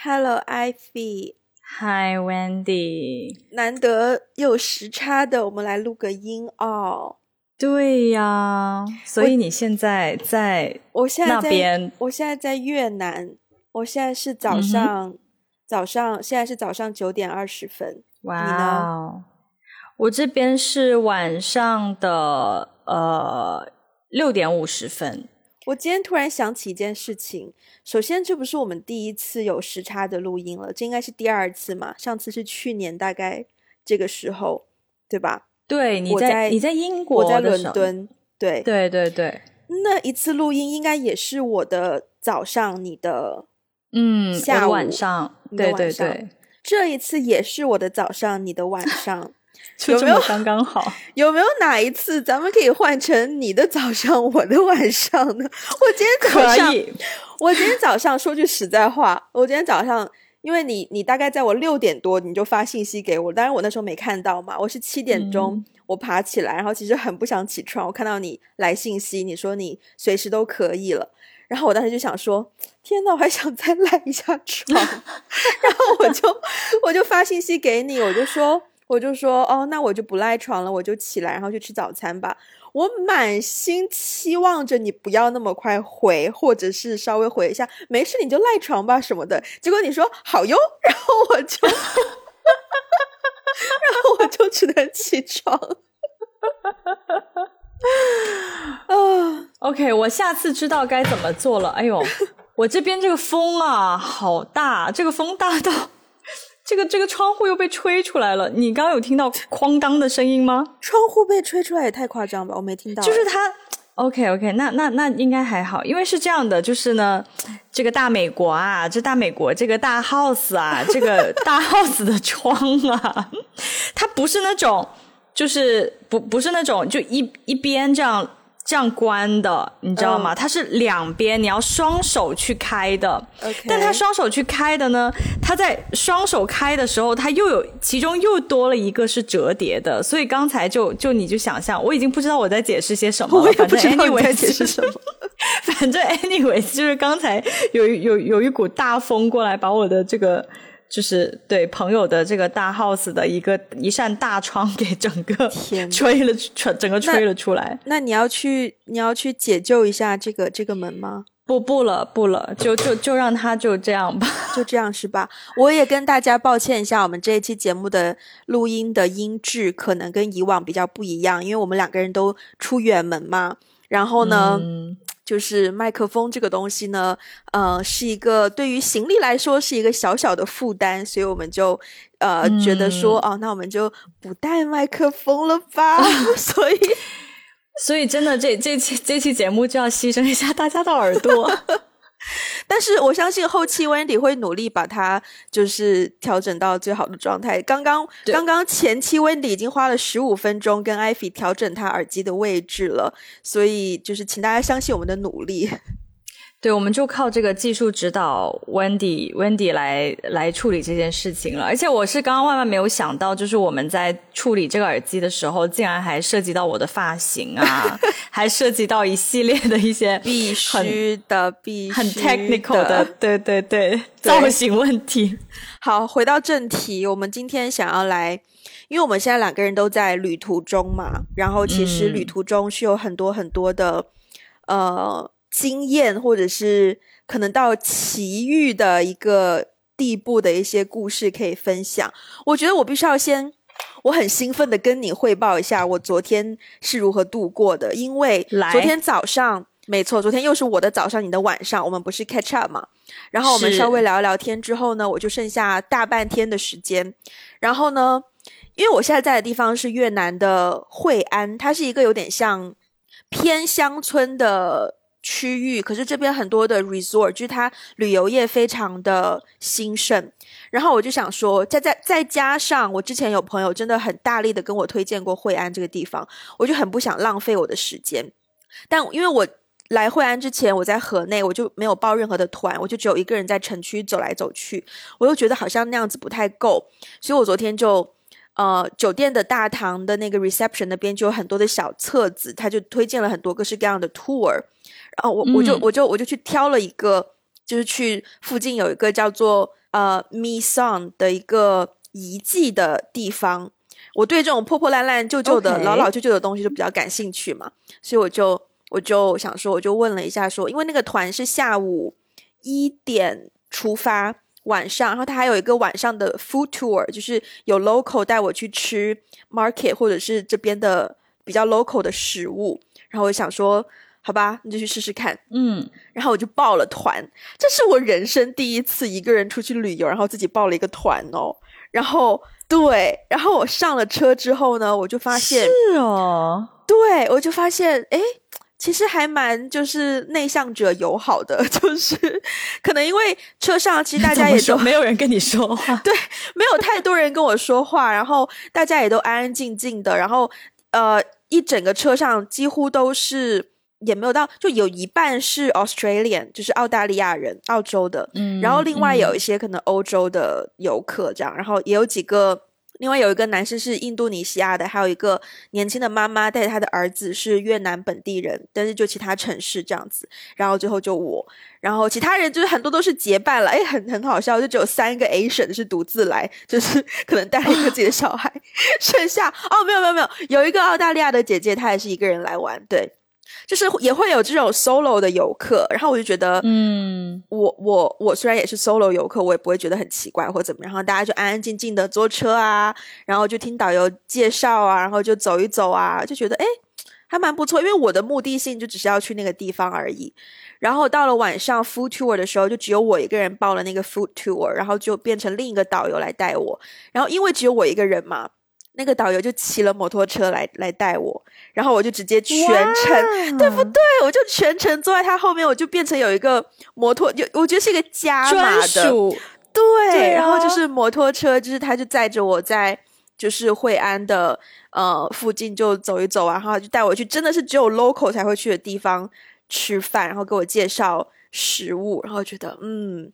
Hello, Ivy。Hi, Wendy。难得有时差的，我们来录个音哦。对呀，所以你现在在我现在那边，我现在在越南。我现在是早上，早上现在是早上九点二十分。哇哦！我这边是晚上的呃六点五十分。我今天突然想起一件事情，首先这不是我们第一次有时差的录音了，这应该是第二次嘛？上次是去年大概这个时候，对吧？对，你在你在英国，我在伦敦，对对对对。那一次录音应该也是我的早上，你的嗯下午晚上，对对对。这一次也是我的早上，你的晚上。有没有刚刚好？有没有哪一次咱们可以换成你的早上，我的晚上呢？我今天早上，我今天早上说句实在话，我今天早上，因为你你大概在我六点多你就发信息给我，当然我那时候没看到嘛，我是七点钟我爬起来，然后其实很不想起床，我看到你来信息，你说你随时都可以了，然后我当时就想说，天呐，我还想再赖一下床，然后我就我就发信息给你，我就说。我就说哦，那我就不赖床了，我就起来，然后去吃早餐吧。我满心期望着你不要那么快回，或者是稍微回一下，没事你就赖床吧什么的。结果你说好哟，然后我就，然后我就只能起床。啊，OK，我下次知道该怎么做了。哎呦，我这边这个风啊，好大，这个风大到。这个这个窗户又被吹出来了，你刚刚有听到哐当的声音吗？窗户被吹出来也太夸张吧，我没听到。就是它，OK OK，那那那应该还好，因为是这样的，就是呢，这个大美国啊，这大美国这个大 house 啊，这个 大 house 的窗啊，它不是那种，就是不不是那种就一一边这样。这样关的，你知道吗？它是两边，你要双手去开的。但它双手去开的呢，它在双手开的时候，它又有其中又多了一个是折叠的。所以刚才就就你就想象，我已经不知道我在解释些什么了。反正 anyway 在解释什么。反正 anyways 就是刚才有有有一股大风过来，把我的这个。就是对朋友的这个大 house 的一个一扇大窗给整个吹了吹，整个吹了出来。那你要去你要去解救一下这个这个门吗？不不了不了，就就就让他就这样吧，就这样是吧？我也跟大家抱歉一下，我们这一期节目的录音的音质可能跟以往比较不一样，因为我们两个人都出远门嘛。然后呢？就是麦克风这个东西呢，呃，是一个对于行李来说是一个小小的负担，所以我们就呃觉得说，哦，那我们就不带麦克风了吧。所以，所以真的这这期这期节目就要牺牲一下大家的耳朵。但是我相信后期 Wendy 会努力把它就是调整到最好的状态。刚刚刚刚前期 Wendy 已经花了十五分钟跟 Ivy 调整他耳机的位置了，所以就是请大家相信我们的努力。对，我们就靠这个技术指导 Wendy Wendy 来来处理这件事情了。而且我是刚刚万万没有想到，就是我们在处理这个耳机的时候，竟然还涉及到我的发型啊，还涉及到一系列的一些必须的、必很 technical 的，对对对，造型问题。好，回到正题，我们今天想要来，因为我们现在两个人都在旅途中嘛，然后其实旅途中是有很多很多的，呃。经验，或者是可能到奇遇的一个地步的一些故事可以分享。我觉得我必须要先，我很兴奋的跟你汇报一下我昨天是如何度过的。因为昨天早上，没错，昨天又是我的早上，你的晚上，我们不是 catch up 嘛？然后我们稍微聊一聊天之后呢，我就剩下大半天的时间。然后呢，因为我现在在的地方是越南的惠安，它是一个有点像偏乡村的。区域，可是这边很多的 resort，就是它旅游业非常的兴盛。然后我就想说，再再再加上我之前有朋友真的很大力的跟我推荐过惠安这个地方，我就很不想浪费我的时间。但因为我来惠安之前，我在河内，我就没有报任何的团，我就只有一个人在城区走来走去，我又觉得好像那样子不太够，所以我昨天就。呃，酒店的大堂的那个 reception 那边就有很多的小册子，他就推荐了很多各式各样的 tour，然后我我就我就我就去挑了一个，就是去附近有一个叫做呃 Mi Song 的一个遗迹的地方。我对这种破破烂烂、旧旧的、老老旧旧的东西就比较感兴趣嘛，所以我就我就想说，我就问了一下说，因为那个团是下午一点出发，晚上，然后他还有一个晚上的 food tour，就是有 local 带我去吃 market 或者是这边的比较 local 的食物，然后我想说，好吧，你就去试试看。嗯，然后我就报了团，这是我人生第一次一个人出去旅游，然后自己报了一个团哦。然后对，然后我上了车之后呢，我就发现，是哦，对我就发现，诶，其实还蛮就是内向者友好的，就是可能因为车上其实大家也都没有人跟你说话，对，没有太多人跟我说话，然后大家也都安安静静的，然后呃，一整个车上几乎都是。也没有到，就有一半是 Australian，就是澳大利亚人，澳洲的，嗯然后另外有嗯一些可能欧洲的游客这样，然后也有几个，另外有一个男生是印度尼西亚的，还有一个年轻的妈妈带着他的儿子是越南本地人，但是就其他城市这样子，然后最后就我，然后其他人就是很多都是结伴了，哎，很很好笑，就只有三个 Asian 是独自来，就是 可能带了一个自己的小孩，剩下哦没有没有没有，有一个澳大利亚的姐姐，她也是一个人来玩，对。就是也会有这种 solo 的游客，然后我就觉得，嗯，我我我虽然也是 solo 游客，我也不会觉得很奇怪或怎么样。然后大家就安安静静的坐车啊，然后就听导游介绍啊，然后就走一走啊，就觉得诶还蛮不错。因为我的目的性就只是要去那个地方而已。然后到了晚上 food tour 的时候，就只有我一个人报了那个 food tour，然后就变成另一个导游来带我。然后因为只有我一个人嘛，那个导游就骑了摩托车来来带我，然后我就直接全程。对不对？我就全程坐在他后面，我就变成有一个摩托，就我觉得是一个加码专的，对。对啊然后就是摩托车，就是他就载着我在就是惠安的呃附近就走一走啊，然后就带我去，真的是只有 local 才会去的地方吃饭，然后给我介绍食物，然后觉得嗯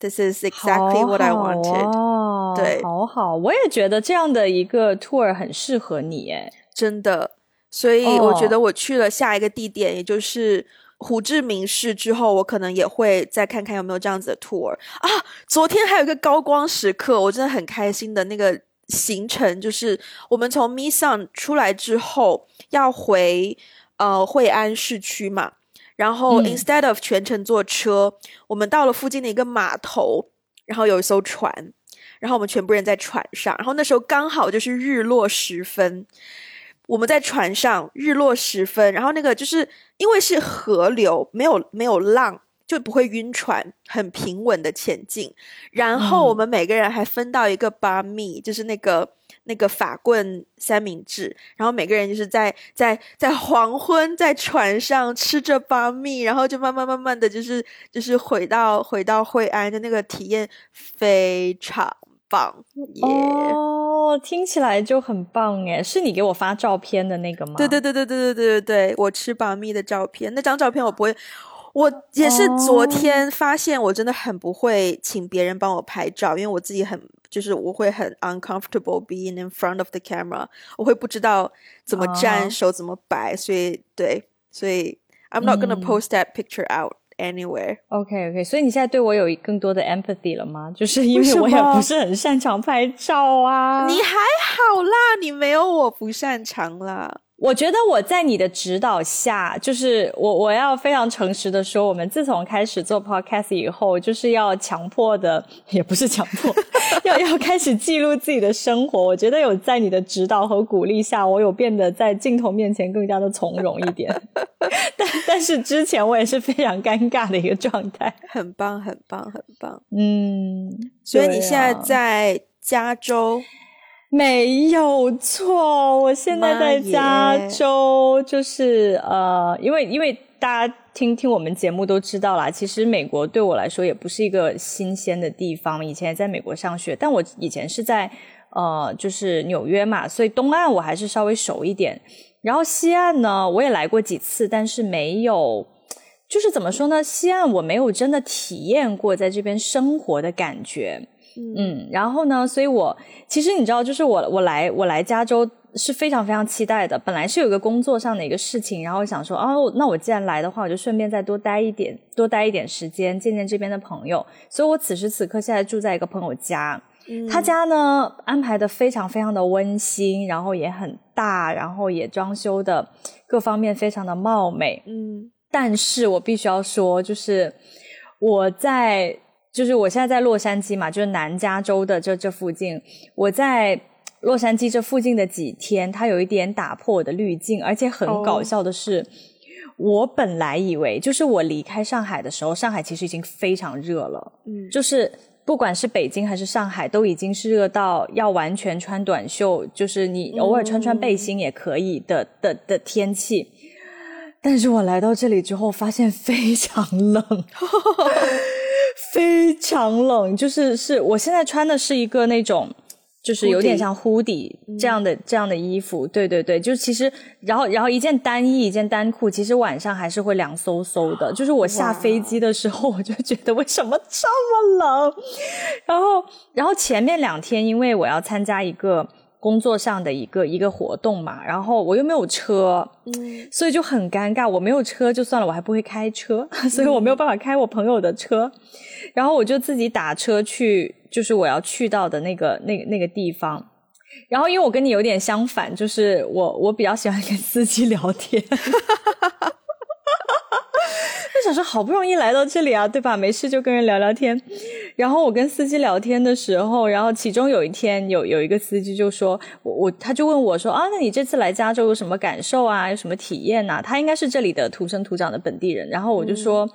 ，yeah，this is exactly what I wanted，、哦对好好，我也觉得这样的一个 tour 很适合你，哎，真的。所以我觉哦得我去了下一个地点，也就是胡志明市之后，我可能也会再看看有没有这样子的 tour 啊。昨天还有一个高光时刻，我真的很开心的那个行程，就是我们从 m i s o n 出来之后要回呃惠安市区嘛，然后嗯 instead of 全程坐车，我们到了附近的一个码头，然后有一艘船，然后我们全部人在船上，然后那时候刚好就是日落时分。我们在船上，日落时分，然后那个就是因为是河流，没有没有浪，就不会晕船，很平稳的前进。然后我们每个人还分到一个巴米，就是那个那个法棍三明治，然后每个人就是在在在黄昏在船上吃着巴蜜，然后就慢慢慢慢的就是就是回到回到惠安的那个体验非常棒耶。哦，听起来就很棒哎，是你给我发照片的那个吗？对对对对对对对对对，我吃把蜜的照片，那张照片我不会，我也是昨天发现我真的很不会请别人帮我拍照，因为我自己很就是我会很 uncomfortable being in front of the camera，我会不知道怎么站、哦手怎么摆，所以对，所以 I'm not gonna 嗯 post that picture out anywhere。OK OK，所以你现在对我有更多的 empathy 了吗？就是因为我也不是很擅长拍照啊。你还好啦，你没有我不擅长啦。我觉得我在你的指导下，就是我我要非常诚实的说，我们自从开始做 podcast 以后，就是要强迫的，也不是强迫，要要开始记录自己的生活。我觉得有在你的指导和鼓励下，我有变得在镜头面前更加的从容一点。但但是之前我也是非常尴尬的一个状态。很棒，很棒，很棒。嗯，所以你对现在啊在加州，没有错，我现在在加州，就是呃，因为因为大家听听我们节目都知道啦，其实美国对我来说也不是一个新鲜的地方，以前在美国上学，但我以前是在呃，就是纽约嘛，所以东岸我还是稍微熟一点，然后西岸呢，我也来过几次，但是没有。就是怎么说呢？西岸我没有真的体验过在这边生活的感觉，嗯，然后呢，所以我其实你知道，就是我我来我来加州是非常非常期待的。本来是有一个工作上的一个事情，然后想说，哦，那我既然来的话，我就顺便再多待一点，多待一点时间，见见这边的朋友。所以我此时此刻现在住在一个朋友家，他家呢安排的非常非常的温馨，然后也很大，然后也装修的各方面非常的貌美。嗯，但是我必须要说，就是我在，就是我现在在洛杉矶嘛，就是南加州的这这附近，我在。洛杉矶这附近的几天，它有一点打破我的滤镜，而且很搞笑的是，我本来以为就是我离开上海的时候，上海其实已经非常热了，嗯，就是不管是北京还是上海，都已经是热到要完全穿短袖，就是你偶尔穿穿背心也可以的的的天气。但是我来到这里之后，发现非常冷，非常冷，就是是我现在穿的是一个那种。就是有点像 hoodie 这样的这样的衣服，对对对，就其实，然后然后一件单衣一件单裤，其实晚上还是会凉飕飕的。就是我下飞机的时候，我就觉得为什么这么冷？然后然后前面两天，因为我要参加一个工作上的一个一个活动嘛，然后我又没有车，嗯，所以就很尴尬。我没有车就算了，我还不会开车，所以我没有办法开我朋友的车，然后我就自己打车去。就是我要去到的那个、那、那个地方，然后因为我跟你有点相反，就是我我比较喜欢跟司机聊天，就 想说好不容易来到这里啊，对吧？没事就跟人聊聊天。然后我跟司机聊天的时候，然后其中有一天有有一个司机就说，我我他就问我说啊，那你这次来加州有什么感受啊？有什么体验呐？他应该是这里的土生土长的本地人。然后我就说。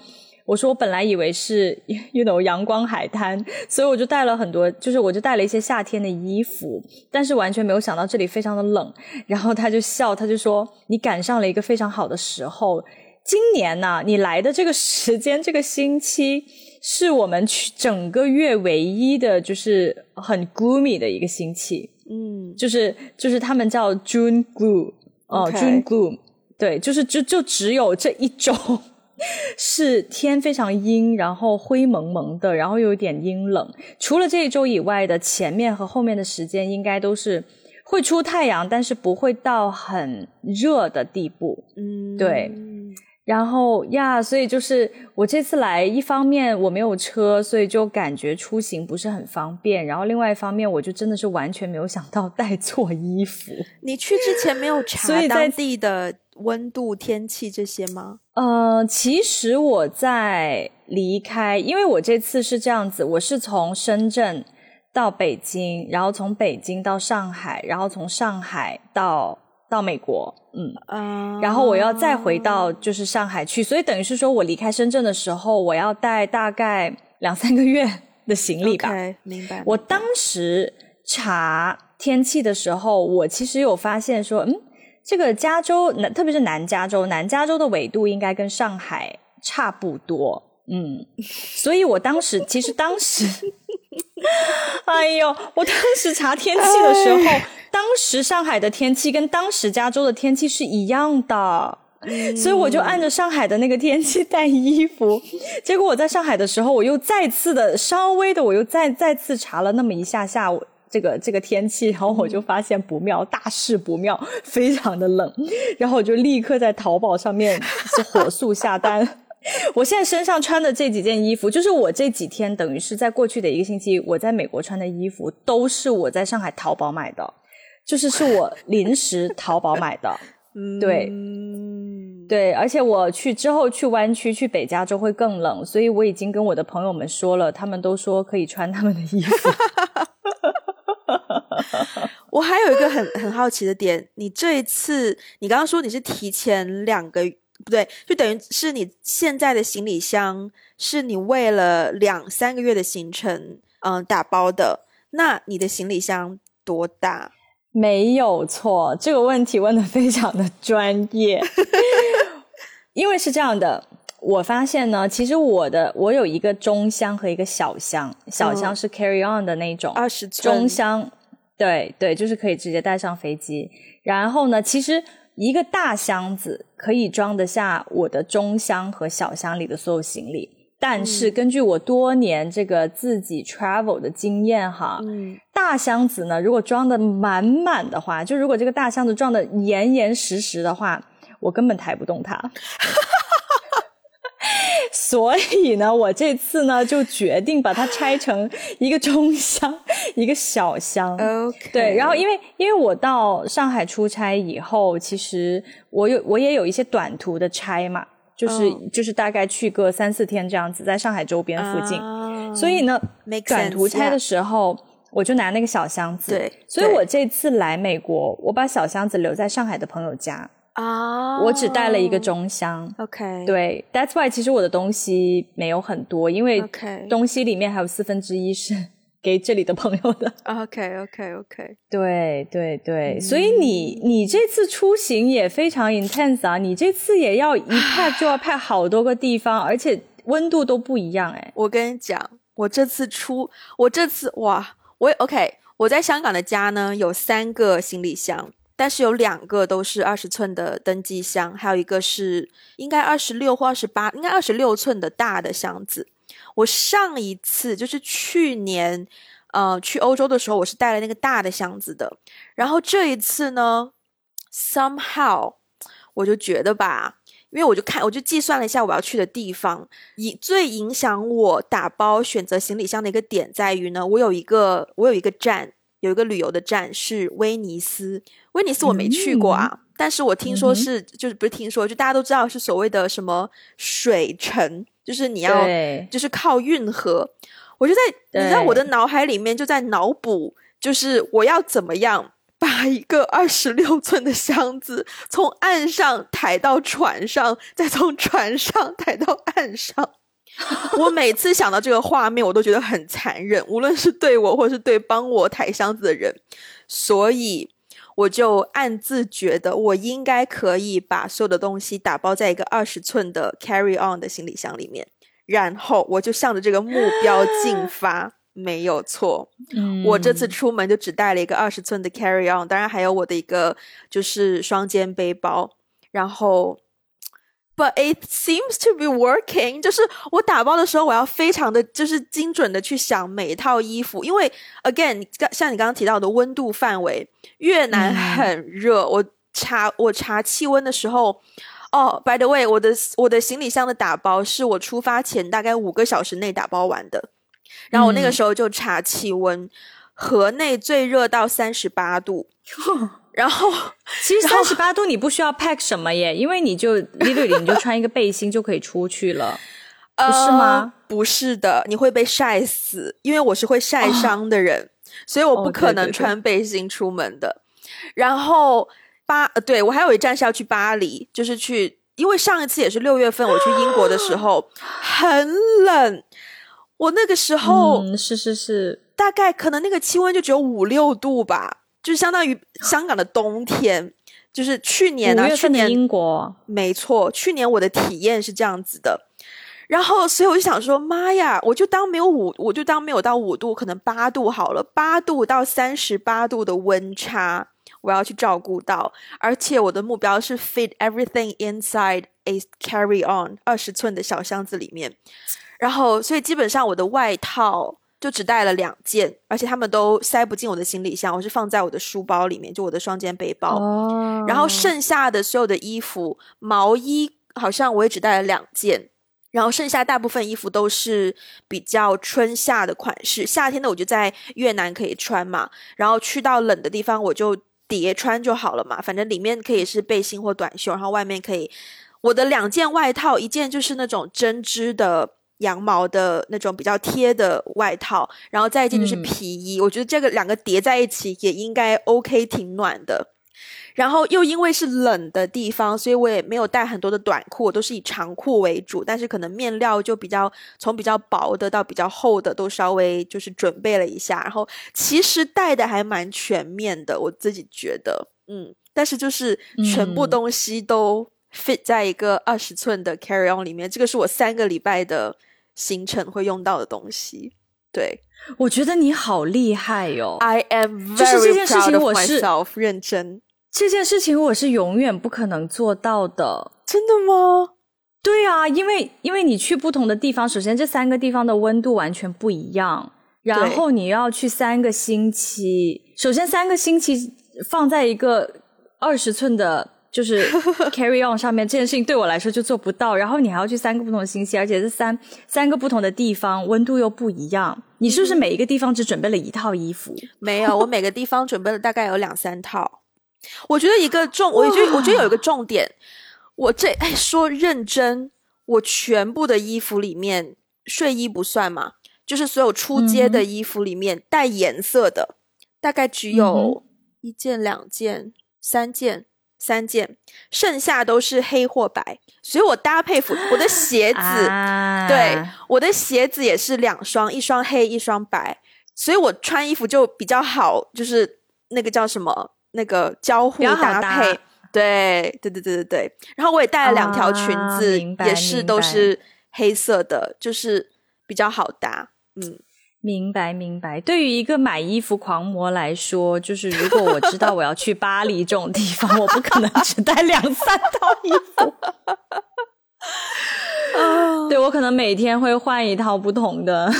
我说我本来以为是，you know 阳光海滩，所以我就带了很多，就是我就带了一些夏天的衣服，但是完全没有想到这里非常的冷。然后他就笑，他就说你赶上了一个非常好的时候。今年呢，你来的这个时间，这个星期是我们去整个月唯一的，就是很 gloomy 的一个星期。嗯，就是就是他们叫 June gloom，哦，June gloom，对，就是就就只有这一周。是天非常阴，然后灰蒙蒙的，然后又有点阴冷。除了这一周以外的前面和后面的时间，应该都是会出太阳，但是不会到很热的地步。嗯，对。然后呀，所以就是我这次来，一方面我没有车，所以就感觉出行不是很方便。然后另外一方面，我就真的是完全没有想到带错衣服。你去之前没有查当地的温度、天气这些吗？呃，其实我在离开，因为我这次是这样子，我是从深圳到北京，然后从北京到上海，然后从上海到。到美国，嗯，然后我要再回到就是上海去，所以等于是说我离开深圳的时候，我要带大概两三个月的行李吧。明白。我当时查天气的时候，我其实有发现说，嗯，这个加州南，特别是南加州，南加州的纬度应该跟上海差不多，嗯，所以我当时其实当时，哎呦，我当时查天气的时候。当时上海的天气跟当时加州的天气是一样的，所以我就按着上海的那个天气带衣服。结果我在上海的时候，我又再次的稍微的，我又再再次查了那么一下下这个这个天气，然后我就发现不妙，大事不妙，非常的冷。然后我就立刻在淘宝上面是火速下单。我现在身上穿的这几件衣服，就是我这几天等于是在过去的一个星期我在美国穿的衣服，都是我在上海淘宝买的。就是是我临时淘宝买的，对，对，而且我去之后去湾区去北加州会更冷，所以我已经跟我的朋友们说了，他们都说可以穿他们的衣服。我还有一个很很好奇的点，你这一次你刚刚说你是提前两个不对，就等于是你现在的行李箱是你为了两三个月的行程嗯打包的，那你的行李箱多大？没有错，这个问题问的非常的专业。因为是这样的，我发现呢，其实我的我有一个中箱和一个小箱，小箱是 carry on 的那种，二十寸。中箱，对对，就是可以直接带上飞机。然后呢，其实一个大箱子可以装得下我的中箱和小箱里的所有行李。但是根据我多年这个自己 travel 的经验哈，嗯，大箱子呢，如果装的满满的话，就如果这个大箱子装的严严实实的话，我根本抬不动它。所以呢，我这次呢就决定把它拆成一个中箱，一个小箱。OK，对，然后因为因为我到上海出差以后，其实我有我也有一些短途的差嘛，就是、嗯就是大概去个三四天这样子，在上海周边附近。啊所以呢短途差的时候，我就拿那个小箱子。对对所以我这次来美国，我把小箱子留在上海的朋友家，啊，我只带了一个中箱。OK，对，That's why 其实我的东西没有很多，因为东西里面还有四分之一是 给这里的朋友的。OK OK OK，对对对，所以你你这次出行也非常 intense 啊！你这次也要一 pack 就要 pack 好多个地方，而且温度都不一样哎。我跟你讲，我这次出，我这次哇，我也 OK，我在香港的家呢有三个行李箱，但是有两个都是二十寸的登机箱，还有一个是应该二十六或二十八，应该二十六寸的大的箱子。我上一次就是去年，呃，去欧洲的时候，我是带了那个大的箱子的。然后这一次呢，somehow 我就觉得吧，因为我就看，我就计算了一下我要去的地方，以最影响我打包选择行李箱的一个点在于呢，我有一个我有一个站，有一个旅游的站是威尼斯。威尼斯我没去过啊，但是我听说是、就是不是听说，就大家都知道是所谓的什么水城，就是你要，就是靠运河。我就在你知道我的脑海里面就在脑补，就是我要怎么样把一个二十六寸的箱子从岸上抬到船上，再从船上抬到岸上。我每次想到这个画面，我都觉得很残忍，无论是对我，或是对帮我抬箱子的人。所以我就暗自觉得，我应该可以把所有的东西打包在一个二十寸的 carry on 的行李箱里面，然后我就向着这个目标进发。没有错，嗯我这次出门就只带了一个二十寸的 carry on，当然还有我的一个就是双肩背包，然后。But it seems to be working，就是我打包的时候，我要非常的就是精准的去想每一套衣服，因为 again，像你刚刚提到的温度范围，越南嗯。很热，我查我查气温的时候，哦，by the way，我的我的行李箱的打包是我出发前大概五个小时内打包完的，然后我那个嗯。时候就查气温，河内最热到三十八度，然后 其实三十八度你不需要 pack 什么耶，因为你就 literally 你就穿一个背心就可以出去了。不是吗？呃不是的，你会被晒死，因为我是会晒伤的人，所以我不哦可能穿背心出门的。然后巴，呃对我还有一站是要去巴黎，就是去，因为上一次也是六月份我去英国的时候很冷，我那个时候嗯，是是是，大概可能那个气温就只有五六度吧，就相当于香港的冬天。就是去年呢、去年英国，没错，去年我的体验是这样子的，然后所以我就想说，妈呀，我就当没有五，我就当没有到五度，可能八度好了，八度到三十八度的温差，我要去照顾到，而且我的目标是 fit everything inside a carry on 二十寸的小箱子里面，然后所以基本上我的外套。就只带了两件，而且他们都塞不进我的行李箱，我是放在我的书包里面，就我的双肩背包。哦然后剩下的所有的衣服，毛衣好像我也只带了两件，然后剩下大部分衣服都是比较春夏的款式。夏天的我就在越南可以穿嘛，然后去到冷的地方我就叠穿就好了嘛，反正里面可以是背心或短袖，然后外面可以我的两件外套，一件就是那种针织的。羊毛的那种比较贴的外套，然后再一件就是嗯皮衣。我觉得这个两个叠在一起也应该 OK，挺暖的。然后又因为是冷的地方，所以我也没有带很多的短裤，我都是以长裤为主。但是可能面料就比较从比较薄的到比较厚的都稍微就是准备了一下。然后其实带的还蛮全面的，我自己觉得，嗯。但是就是全部嗯东西都 fit 在一个二十寸的 carry on 里面，这个是我三个礼拜的行程会用到的东西。对我觉得你好厉害哟、，I am 就是 very 这件事情我是 myself，认真。这件事情我是永远不可能做到的。真的吗？对啊，因为因为你去不同的地方，首先这三个地方的温度完全不一样，然后你要去三个星期，首先三个星期放在一个二十寸的。就是 carry on 上面这件事情对我来说就做不到，然后你还要去三个不同的星期，而且是三三个不同的地方，温度又不一样。你是不是每一个地方只准备了一套衣服？没有，我每个地方准备了大概有两三套。我觉得一个重，我觉得我觉得有一个重点，我这哎说认真，我全部的衣服里面睡衣不算嘛，就是所有出街的衣服里面带颜色的，大概只有一件、两件、三件。三件，剩下都是黑或白，所以我搭配服，我的鞋子，对，我的鞋子也是两双，一双黑，一双白，所以我穿衣服就比较好，就是那个叫什么，那个交互搭配，对，对对对对对。然后我也带了两条裙子，也是都是黑色的，就是比较好搭，嗯。明白明白，对于一个买衣服狂魔来说，就是如果我知道我要去巴黎这种地方，我不可能只带两三套衣服。对我可能每天会换一套不同的。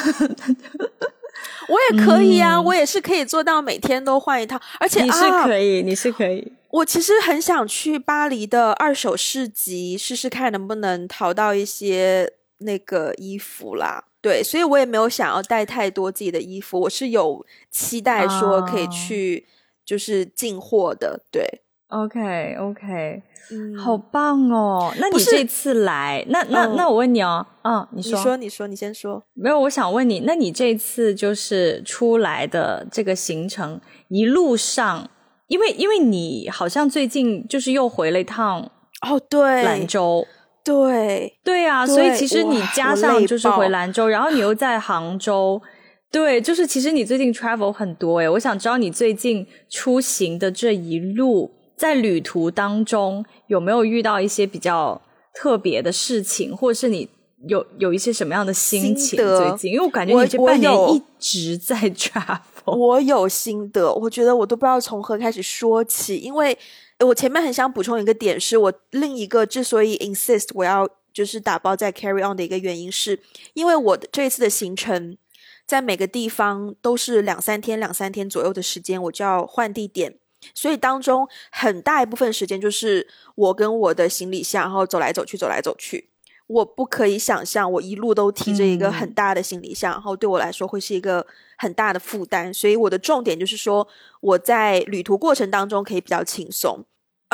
我也可以啊，我也是可以做到每天都换一套，而且你是可以，你是可以。我其实很想去巴黎的二手市集试试看，能不能淘到一些那个衣服啦。对，所以我也没有想要带太多自己的衣服，我是有期待说可以去就是进货的。对，OK OK，嗯，好棒哦！那你这次来，那那那我问你哦，嗯，你说你说你先说，没有，我想问你，那你这次就是出来的这个行程一路上，因为因为你好像最近就是又回了一趟哦，对，兰州。对对啊，所以其实你加上就是回兰州，然后你又在杭州，对，就是其实你最近 travel 很多诶，我想知道你最近出行的这一路，在旅途当中有没有遇到一些比较特别的事情，或者是你有有一些什么样的心情？最近，因为我感觉你这半年一直在 travel，我有心得，我觉得我都不知道从何开始说起，因为。我前面很想补充一个点，是我另一个之所以 insist 我要就是打包再 carry on 的一个原因，是因为我的这一次的行程在每个地方都是两三天、两三天左右的时间，我就要换地点，所以当中很大一部分时间就是我跟我的行李箱，然后走来走去，走来走去。我不可以想象，我一路都提着一个很大的行李箱，然后对我来说会是一个很大的负担。所以我的重点就是说，我在旅途过程当中可以比较轻松，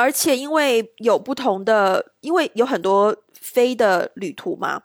而且因为有不同的，因为有很多飞的旅途嘛，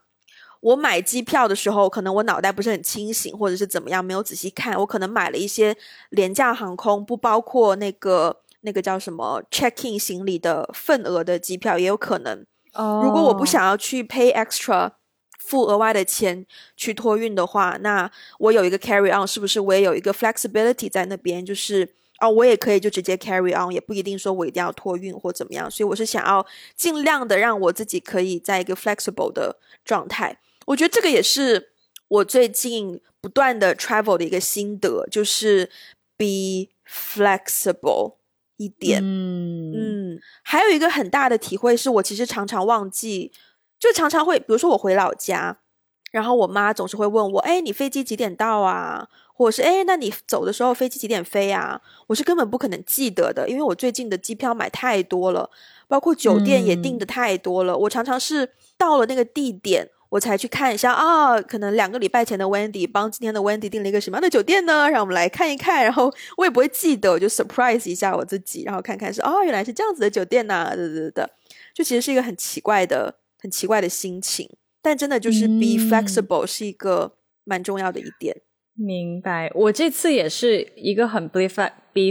我买机票的时候，可能我脑袋不是很清醒，或者是怎么样，没有仔细看，我可能买了一些廉价航空，不包括那个那个叫什么 check in 行李的份额的机票，也有可能。哦如果我不想要去 pay extra 付额外的钱去托运的话，那我有一个 carry on，是不是我也有一个 flexibility 在那边？就是哦，我也可以就直接 carry on，也不一定说我一定要托运或怎么样。所以我是想要尽量的让我自己可以在一个 flexible 的状态。我觉得这个也是我最近不断的 travel 的一个心得，就是 be flexible。一点，嗯嗯，还有一个很大的体会是我其实常常忘记，就常常会，比如说我回老家，然后我妈总是会问我，哎，你飞机几点到啊？或者是哎，那你走的时候飞机几点飞啊？我是根本不可能记得的，因为我最近的机票买太多了，包括酒店也订的太多了，我常常是到了那个地点。我才去看一下啊，可能两个礼拜前的 Wendy 帮今天的 Wendy 订了一个什么样的酒店呢？让我们来看一看，然后我也不会记得，我就 surprise 一下我自己，然后看看是哦，原来是这样子的酒店呐，对对对，就其实是一个很奇怪的、很奇怪的心情，但真的就是 be flexible 是一个蛮重要的一点。明白，我这次也是一个很 be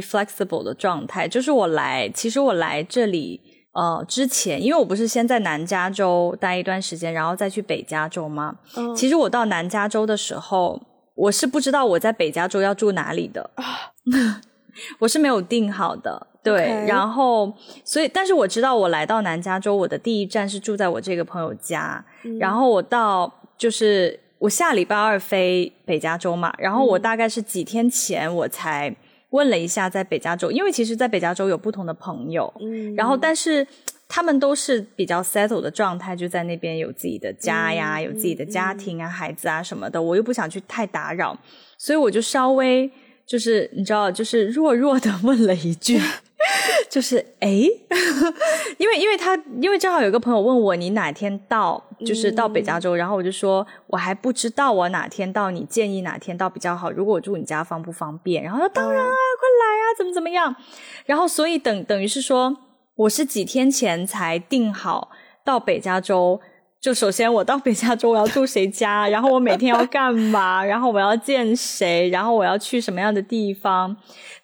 flexible 的状态，就是我来，其实我来这里。呃，之前因为我不是先在南加州待一段时间，然后再去北加州吗？嗯，其实我到南加州的时候，我是不知道我在北加州要住哪里的啊，我是没有定好的。对，然后所以，但是我知道我来到南加州，我的第一站是住在我这个朋友家，然后我到就是我下礼拜二飞北加州嘛，然后我大概是几天前我才。问了一下，在北加州，因为其实，在北加州有不同的朋友，嗯，然后但是他们都是比较 settle 的状态，就在那边有自己的家呀，嗯有自己的家庭啊、孩子啊什么的，我又不想去太打扰，所以我就稍微就是你知道，就是弱弱的问了一句。就是 诶，因为因为他因为正好有个朋友问我你哪天到，就是到北加州，然后我就说我还不知道我哪天到，你建议哪天到比较好？如果我住你家方不方便？然后说当然啊，快来啊，怎么怎么样？然后所以等等于是说我是几天前才定好到北加州。就首先我到北加州我要住谁家，然后我每天要干嘛，然后我要见谁，然后我要去什么样的地方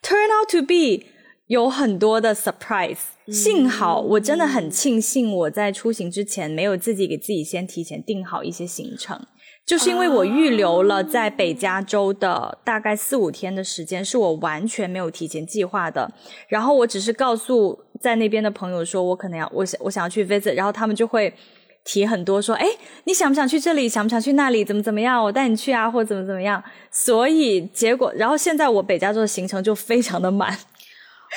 ？Turn out to be 有很多的 surprise。幸好我真的很庆幸我在出行之前没有自己给自己先提前定好一些行程，就是因为我预留了在北加州的大概四五天的时间，是我完全没有提前计划的。然后我只是告诉在那边的朋友说，我可能要我想我想要去 visit，然后他们就会。提很多说，哎，你想不想去这里？想不想去那里？怎么怎么样？我带你去啊，或者怎么怎么样？所以结果，然后现在我北加州的行程就非常的满。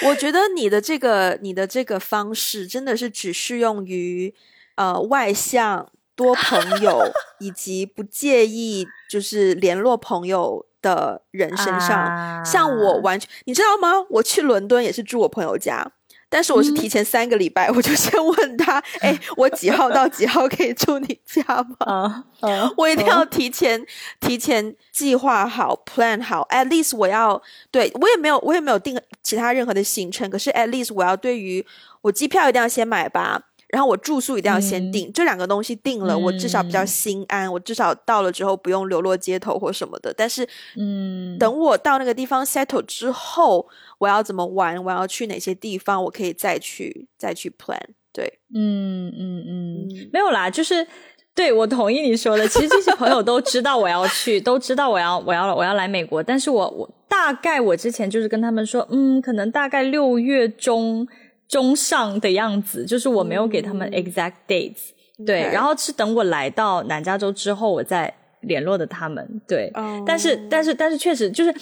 我觉得你的这个你的这个方式真的是只适用于呃外向、多朋友 以及不介意就是联络朋友的人身上。啊像我完全，你知道吗？我去伦敦也是住我朋友家。但是我是提前三个礼拜，我就先问他，哎，我几号到几号可以住你家吗？啊啊我一定要提前提前计划好，plan 好，at least 我要对我也没有我也没有定其他任何的行程，可是 at least 我要对于我机票一定要先买吧，然后我住宿一定要先定，这两个东西定了，我至少比较心安，我至少到了之后不用流落街头或什么的。但是，嗯，等我到那个地方 settle 之后，我要怎么玩，我要去哪些地方，我可以再去再去 plan。对，嗯嗯嗯，没有啦，就是对我同意你说的。其实这些朋友都知道我要去，都知道我要我要我要来美国，但是我我大概我之前就是跟他们说，嗯，可能大概六月中中上的样子，就是我没有给他们 exact dates，、对然后是等我来到南加州之后，我再联络的他们，对，哦。但是但是但是确实就是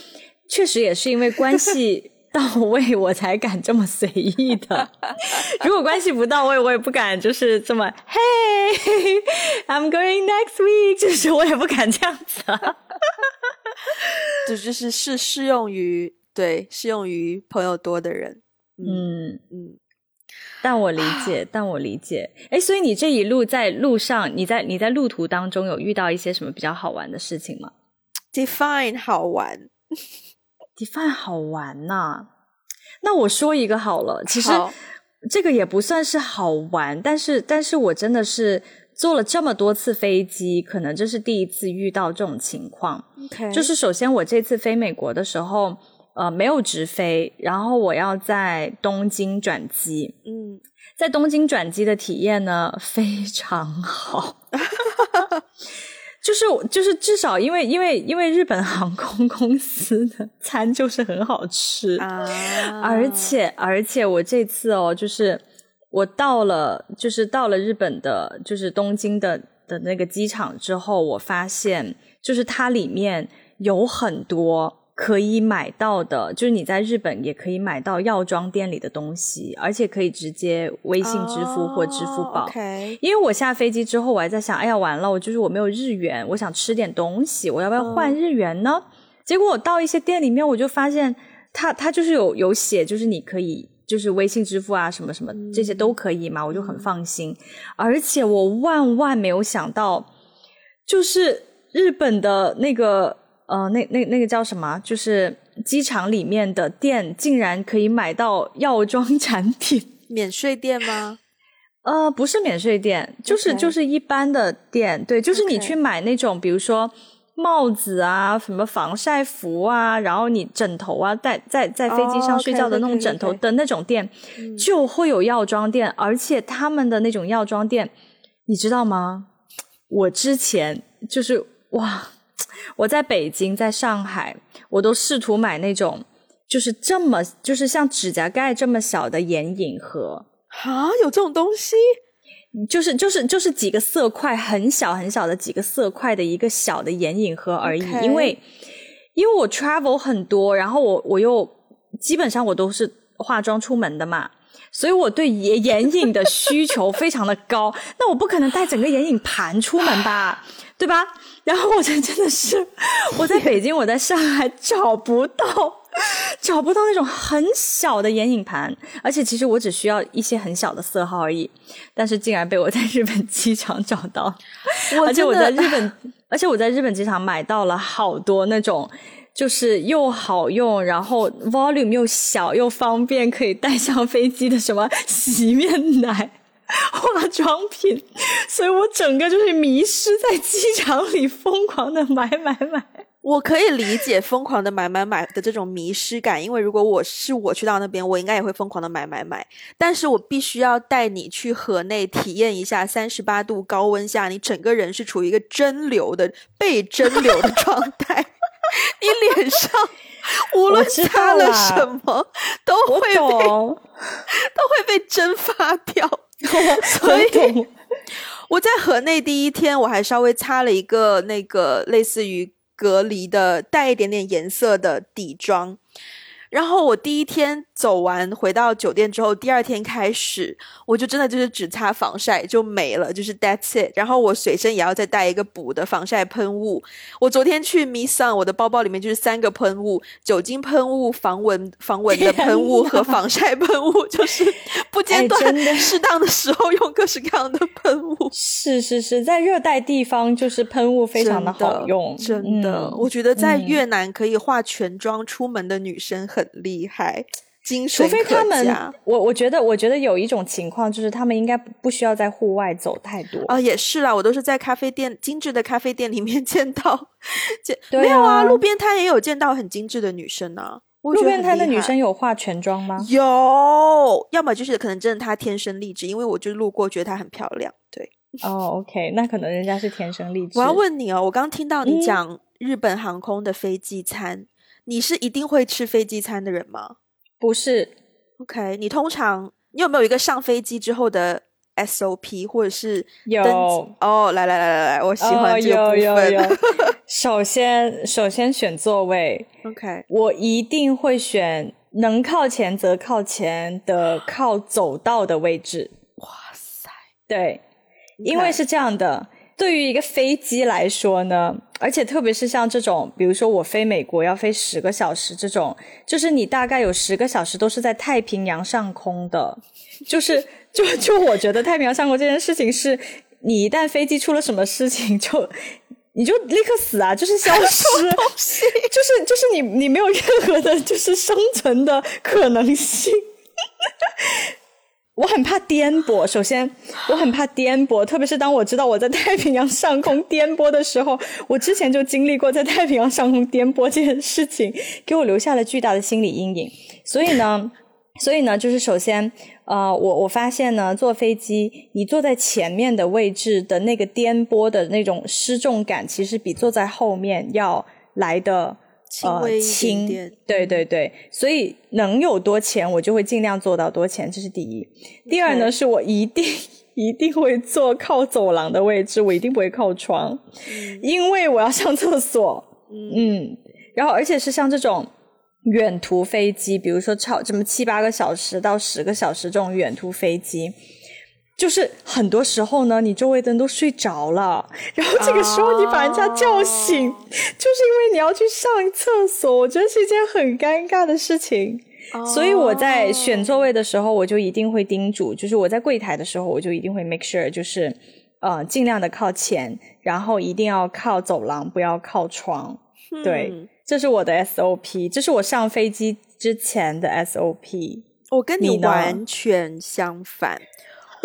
确实也是因为关系。到位我才敢这么随意的，如果关系不到位，我也不敢就是这么 Hey，I'm going next week，就是我也不敢这样子啊。这 就是是适用于对适用于朋友多的人。嗯，嗯，但我理解，但我理解。哎，所以你这一路在路上，你在你在路途当中有遇到一些什么比较好玩的事情吗 define 好玩，？Define 好玩呐、那我说一个好了，其实这个也不算是好玩，但是但是我真的是坐了这么多次飞机，可能这是第一次遇到这种情况。OK，就是首先我这次飞美国的时候，呃，没有直飞，然后我要在东京转机。嗯，在东京转机的体验呢非常好，就是就是至少因为因为因为日本航空公司的餐就是很好吃，啊，而且而且我这次哦，就是我到了就是到了日本的，就是东京的的那个机场之后，我发现就是它里面有很多可以买到的，就是你在日本也可以买到药妆店里的东西，而且可以直接微信支付或支付宝。因为我下飞机之后，我还在想，哎呀，完了，我就是我没有日元，我想吃点东西，我要不要换日元呢？结果我到一些店里面，我就发现它它就是有有写，就是你可以就是微信支付啊，什么什么这些都可以嘛，我就很放心。而且我万万没有想到，就是日本的那个呃，那那那个叫什么？就是机场里面的店竟然可以买到药妆产品。免税店吗？呃，不是免税店，就是就是一般的店，对，就是你去买那种，比如说帽子啊，什么防晒服啊，然后你枕头啊，在在在飞机哦上睡觉的那种枕头的那种店，就会有药妆店，而且他们的那种药妆店，你知道吗？我之前就是哇，我在北京，在上海，我都试图买那种。就是这么，就是像指甲盖这么小的眼影盒，啊，有这种东西？就是就是就是几个色块，很小很小的几个色块的一个小的眼影盒而已。因为因为我 travel 很多，然后我我又基本上我都是化妆出门的嘛，所以我对眼眼影的需求非常的高。那我不可能带整个眼影盘出门吧，对吧？然后我就真的是，我在北京，我在上海找不到，找不到那种很小的眼影盘，而且其实我只需要一些很小的色号而已。但是竟然被我在日本机场找到，而且我在日本，而且我在日本机场买到了好多那种。就是又好用，然后 volume 又小又方便，可以带上飞机的什么洗面奶、化妆品，所以我整个就是迷失在机场里，疯狂的买买买。我可以理解疯狂的买买买的这种迷失感，因为如果我是我去到那边，我应该也会疯狂的买买买。但是我必须要带你去河内体验一下三十八度高温下，你整个人是处于一个蒸馏的被蒸馏的状态。你脸上无论擦了什么，都会被都会被蒸发掉。所以我在河内第一天，我还稍微擦了一个那个类似于隔离的带一点点颜色的底妆。然后我第一天走完回到酒店之后，第二天开始我就真的就是只擦防晒就没了，就是 that's it。然后我随身也要再带一个补的防晒喷雾。我昨天去 Misan，我的包包里面就是三个喷雾：酒精喷雾、防蚊防蚊的喷雾和防晒喷雾，就是不间断、适当的时候用各式各样的喷雾。是是是，在热带地方就是喷雾非常的好用，真的。我觉得在越南可以化全妆出门的女生很。很厉害，精神除非他们，我我觉得，我觉得有一种情况就是他们应该不需要在户外走太多啊。也是啦，我都是在咖啡店精致的咖啡店里面 见到，见没有啊？路边摊也有见到很精致的女生啊。路边摊的女生有化全妆吗？有，要么就是可能真的她天生丽质，因为我就路过觉得她很漂亮。对，哦，OK，那可能人家是天生丽质。我要问你哦，我刚听到你讲日本航空的飞机餐。你是一定会吃飞机餐的人吗？不是，OK。你通常你有没有一个上飞机之后的 SOP，或者是有哦？来来来来来，我喜欢这个部分。首先，首先选座位，OK。我一定会选能靠前则靠前的，靠走道的位置。哇塞，对，因为是这样的。对于一个飞机来说呢，而且特别是像这种，比如说我飞美国要飞十个小时这种，就是你大概有十个小时都是在太平洋上空的，就是就就我觉得太平洋上空这件事情是，你一旦飞机出了什么事情，就你就立刻死啊，就是消失，就是就是你你没有任何的就是生存的可能性。我很怕颠簸。首先，我很怕颠簸，特别是当我知道我在太平洋上空颠簸的时候，我之前就经历过在太平洋上空颠簸这件事情，给我留下了巨大的心理阴影。所以呢，所以呢，就是首先，呃，我我发现呢，坐飞机，你坐在前面的位置的那个颠簸的那种失重感，其实比坐在后面要来的。呃，轻，对对对，所以能有多前，我就会尽量做到多前，这是第一。第二呢，是我一定 一定会坐靠走廊的位置，我一定不会靠窗，因为我要上厕所。嗯，然后而且是像这种远途飞机，比如说超这么七八个小时到十个小时这种远途飞机。就是很多时候呢，你周围的人都睡着了，然后这个时候你把人家叫醒，就是因为你要去上厕所，我觉得是一件很尴尬的事情。所以我在选座位的时候，我就一定会叮嘱，就是我在柜台的时候，我就一定会 make sure，就是呃尽量的靠前，然后一定要靠走廊，不要靠窗。对，这是我的 SOP，这是我上飞机之前的 SOP。我跟你完全相反。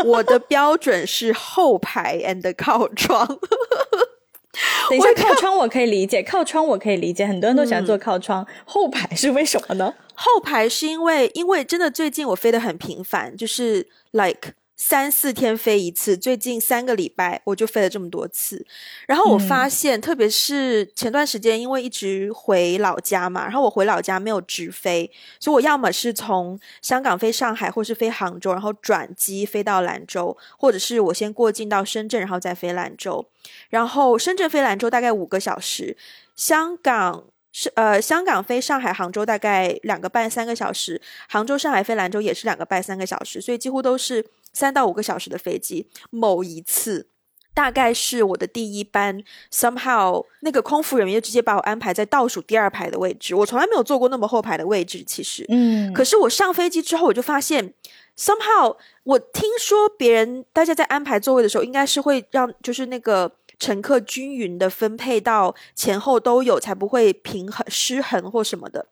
我的标准是后排 and 靠窗。等一下，靠窗我可以理解，靠窗我可以理解，很多人都喜欢坐靠窗。后排是为什么呢？后排是因为，因为真的最近我飞得很频繁，就是 like。三四天飞一次，最近三个礼拜我就飞了这么多次。然后我发现，特别是前段时间，因为一直回老家嘛，然后我回老家没有直飞，所以我要么是从香港飞上海，或是飞杭州，然后转机飞到兰州，或者是我先过境到深圳，然后再飞兰州。然后深圳飞兰州大概五个小时，香港。是呃，香港飞上海、杭州大概两个半三个小时，杭州、上海飞兰州也是两个半三个小时，所以几乎都是三到五个小时的飞机。某一次，大概是我的第一班，somehow 那个空服人员就直接把我安排在倒数第二排的位置。我从来没有坐过那么后排的位置，其实，嗯，可是我上飞机之后，我就发现，somehow 我听说别人大家在安排座位的时候，应该是会让就是那个。乘客均匀的分配到前后都有，才不会平衡失衡或什么的。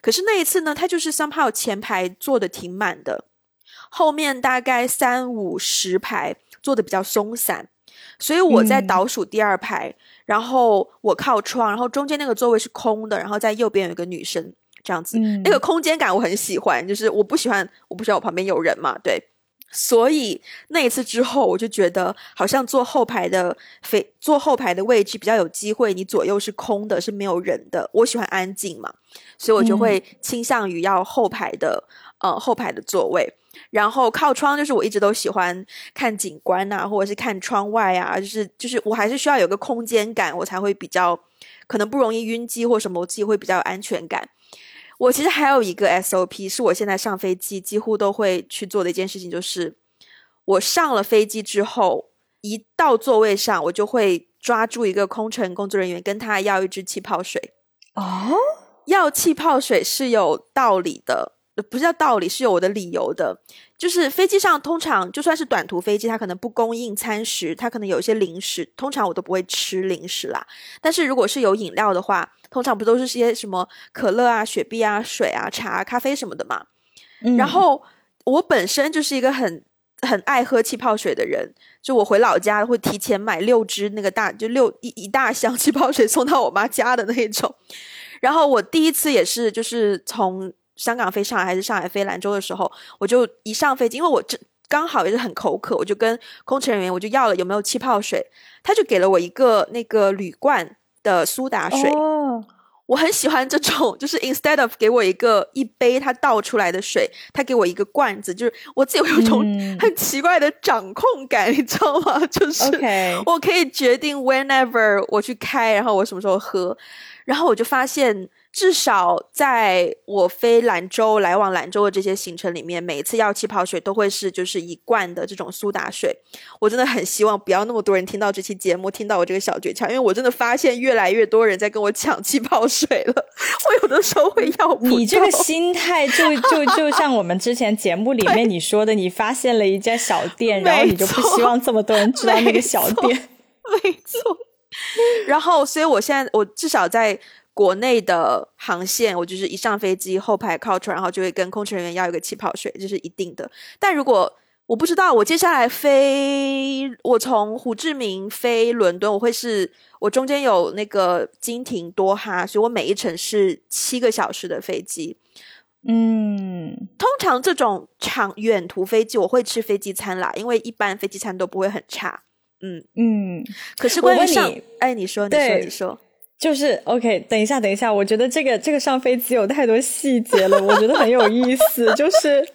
可是那一次呢，他就是 somehow 前排坐的挺满的，后面大概三五十排坐的比较松散，所以我在倒数第二排，然后我靠窗，然后中间那个座位是空的，然后在右边有一个女生，这样子，那个空间感我很喜欢，就是我不喜欢，我不喜欢我旁边有人嘛，对。所以那一次之后，我就觉得好像坐后排的非坐后排的位置比较有机会，你左右是空的，是没有人的。我喜欢安静嘛，所以我就会倾向于要后排的呃后排的座位。然后靠窗就是我一直都喜欢看景观啊，或者是看窗外啊，就是就是我还是需要有个空间感，我才会比较可能不容易晕机或什么，我自己会比较有安全感。我其实还有一个 SOP，是我现在上飞机几乎都会去做的一件事情，就是我上了飞机之后，一到座位上，我就会抓住一个空乘工作人员，跟他要一支气泡水。哦，要气泡水是有道理的。不是叫道理，是有我的理由的。就是飞机上通常就算是短途飞机，它可能不供应餐食，它可能有一些零食，通常我都不会吃零食啦。但是如果是有饮料的话，通常不都是些什么可乐啊、雪碧啊、水啊、茶、咖啡什么的嘛。然后我本身就是一个很很爱喝气泡水的人，就我回老家会提前买六支那个大，就六一一大箱气泡水送到我妈家的那种。然后我第一次也是就是从。香港飞上海还是上海飞兰州的时候，我就一上飞机，因为我这刚好也是很口渴，我就跟空乘人员我就要了有没有气泡水，他就给了我一个那个铝罐的苏打水。哦，我很喜欢这种，就是 instead of 给我一个一杯他倒出来的水，他给我一个罐子，就是我自己有一种很奇怪的掌控感，你知道吗？就是我可以决定 whenever 我去开，然后我什么时候喝，然后我就发现。至少在我飞兰州来往兰州的这些行程里面，每一次要气泡水都会是就是一罐的这种苏打水。我真的很希望不要那么多人听到这期节目，听到我这个小诀窍，因为我真的发现越来越多人在跟我抢气泡水了。我有的时候会要你这个心态，就就就像我们之前节目里面你说的，你发现了一家小店，然后你就不希望这么多人知道那个小店。没错。然后，所以我现在我至少在。国内的航线，我就是一上飞机后排靠窗，然后就会跟空乘人员要一个气泡水，这是一定的。但如果我不知道，我接下来飞，我从胡志明飞伦敦，我会是我中间有那个金廷多哈，所以我每一程是七个小时的飞机。嗯，通常这种长远途飞机，我会吃飞机餐啦，因为一般飞机餐都不会很差。嗯嗯，可是关于上，哎，你说，你说，你说。就是 OK，等一下，等一下，我觉得这个这个上飞机有太多细节了，我觉得很有意思。就是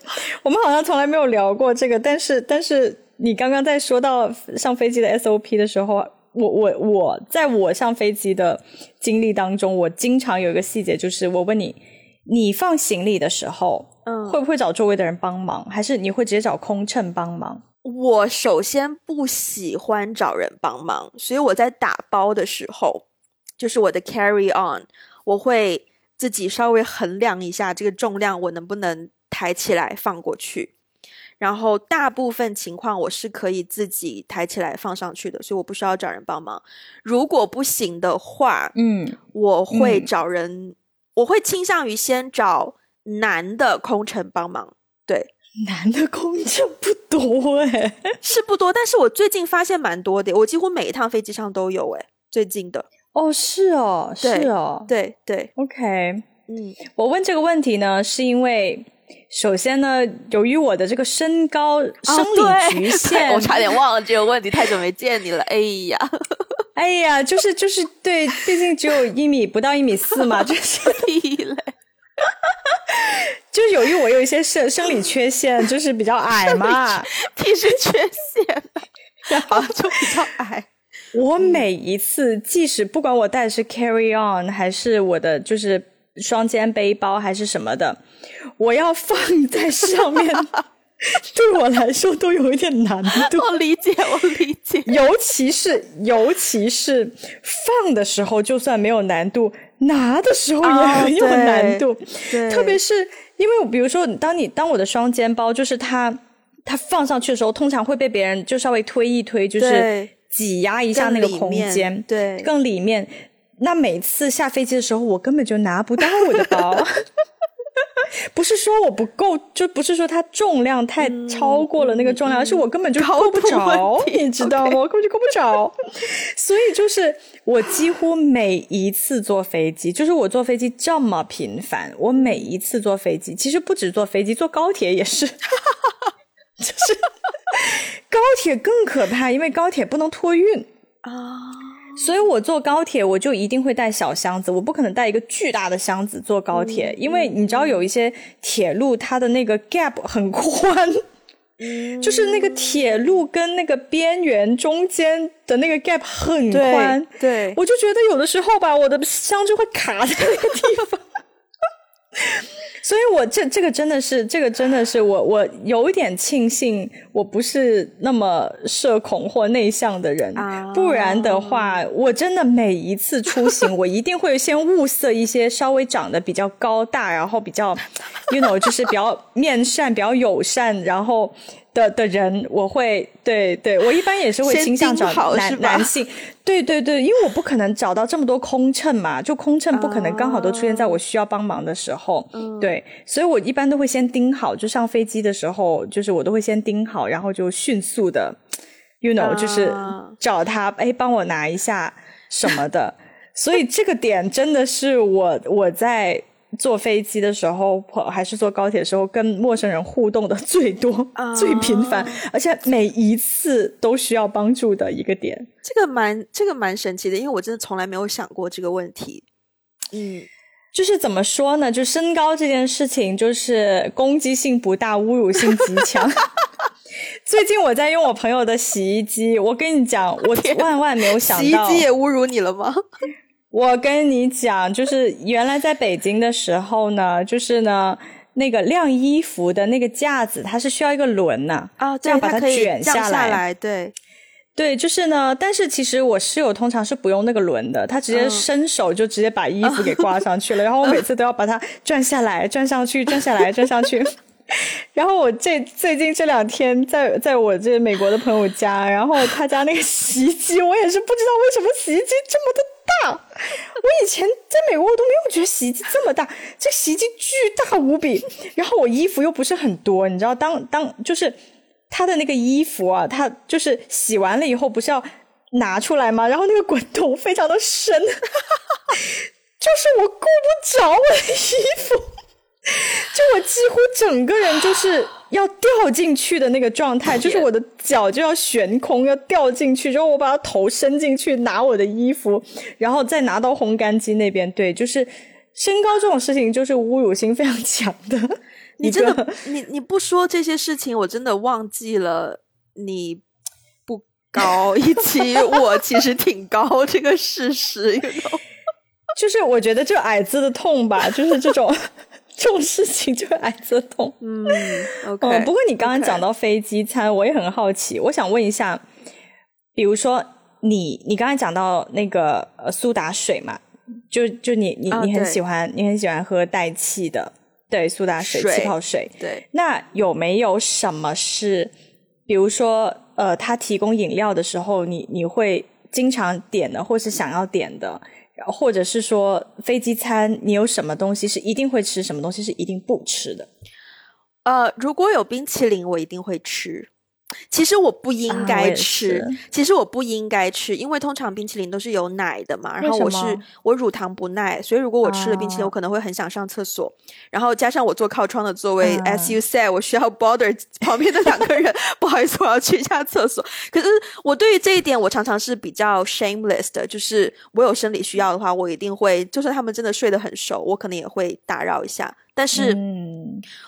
我们好像从来没有聊过这个，但是但是你刚刚在说到上飞机的 SOP 的时候，我我我在我上飞机的经历当中，我经常有一个细节，就是我问你，你放行李的时候，嗯，会不会找周围的人帮忙，还是你会直接找空乘帮忙？我首先不喜欢找人帮忙，所以我在打包的时候。就是我的 carry on，我会自己稍微衡量一下这个重量，我能不能抬起来放过去。然后大部分情况我是可以自己抬起来放上去的，所以我不需要找人帮忙。如果不行的话，嗯，我会找人，我会倾向于先找男的空乘帮忙。对，男的空乘不多哎，是不多，但是我最近发现蛮多的，我几乎每一趟飞机上都有哎，最近的。哦，是哦，是哦，对对，OK，嗯，我问这个问题呢，是因为首先呢，由于我的这个身高生理局限，我差点忘了这个问题，太久没见你了，哎呀，哎呀，就是就是对，毕竟只有一米不到一米四嘛，就是 屁嘞，就是由于我有一些生生理缺陷，就是比较矮嘛，屁是缺陷，然后就比较矮。我每一次，即使不管我带的是 carry on 还是我的就是双肩背包还是什么的，我要放 在上面，对我来说都有一点难度。我理解，我理解。尤其是尤其是放的时候，就算没有难度，拿的时候也很有难度。对，特别是因为比如说，当你当我的双肩包，就是它它放上去的时候，通常会被别人就稍微推一推，就是挤压一下那个空间，对，更里面。那每次下飞机的时候，我根本就拿不到 我的包。不是说我不够，就不是说它重量太超过了那个重量，而是我根本就够不着，你知道吗？我根本就够不着。所以就是我几乎每一次坐飞机，就是我坐飞机这么频繁，我每一次坐飞机，其实不止坐飞机，坐高铁也是，就 是 高铁更可怕，因为高铁不能托运啊。所以我坐高铁，我就一定会带小箱子，我不可能带一个巨大的箱子坐高铁，因为你知道有一些铁路它的那个 gap 很宽，就是那个铁路跟那个边缘中间的那个 gap 很宽，对，我就觉得有的时候吧，我的箱就会卡在那个地方。所以，我这这个真的是，这个真的是我我有一点庆幸，我不是那么社恐或内向的人，不然的话，我真的每一次出行，我一定会先物色一些稍微长得比较高大，然后比较，you know，就是比较面善、比较友善，然后。的的人，我会对对，我一般也是会倾向找男男性，对对对，因为我不可能找到这么多空乘嘛，就空乘不可能刚好都出现在我需要帮忙的时候，对，所以我一般都会先盯好，就上飞机的时候，就是我都会先盯好，然后就迅速的，you know，就是找他，哎，帮我拿一下什么的，所以这个点真的是我我在。坐飞机的时候，还是坐高铁的时候，跟陌生人互动的最多、最频繁，而且每一次都需要帮助的一个点。这个蛮，这个蛮神奇的，因为我真的从来没有想过这个问题。嗯，就是怎么说呢？就身高这件事情，就是攻击性不大，侮辱性极强。最近我在用我朋友的洗衣机，我跟你讲，我 万万没有想到，洗衣机也侮辱你了吗？我跟你讲，就是原来在北京的时候呢，就是呢，那个晾衣服的那个架子，它是需要一个轮呐，啊，这样把它卷下来，对，对，就是呢，但是其实我室友通常是不用那个轮的，他直接伸手就直接把衣服给挂上去了，然后我每次都要把它转下来、转上去、转下来、转上去。然后我这最近这两天在在我这美国的朋友家，然后他家那个洗衣机，我也是不知道为什么洗衣机这么的大。我以前在美国我都没有觉得洗衣机这么大，这洗衣机巨大无比。然后我衣服又不是很多，你知道，当当就是他的那个衣服啊，他就是洗完了以后不是要拿出来嘛？然后那个滚筒非常的深，就是我够不着我的衣服。就我几乎整个人就是要掉进去的那个状态，就是我的脚就要悬空，要掉进去，然后我把头伸进去拿我的衣服，然后再拿到烘干机那边。对，就是身高这种事情，就是侮辱性非常强的。你真的，你你不说这些事情，我真的忘记了你不高，以及我其实挺高这个事实。就是我觉得就矮子的痛吧，就是这种。这种事情就是挨着痛。嗯，OK。不过你刚刚讲到飞机餐，我也很好奇，我想问一下，比如说你，你刚才讲到那个呃苏打水嘛，就就你你你很喜欢，你很喜欢喝带气的，对，苏打水、气泡水。对。那有没有什么是，比如说呃，他提供饮料的时候，你你会经常点的，或是想要点的？或者是说飞机餐，你有什么东西是一定会吃，什么东西是一定不吃的？呃，如果有冰淇淋，我一定会吃。其实我不应该吃，其实我不应该吃，因为通常冰淇淋都是有奶的嘛。然后我是我乳糖不耐，所以如果我吃了冰淇淋，我可能会很想上厕所。然后加上我坐靠窗的座位，as you said，我需要 bother 旁边的两个人。不好意思，我要去一下厕所。可是我对于这一点，我常常是比较 shameless 的，就是我有生理需要的话，我一定会，就算他们真的睡得很熟，我可能也会打扰一下。但是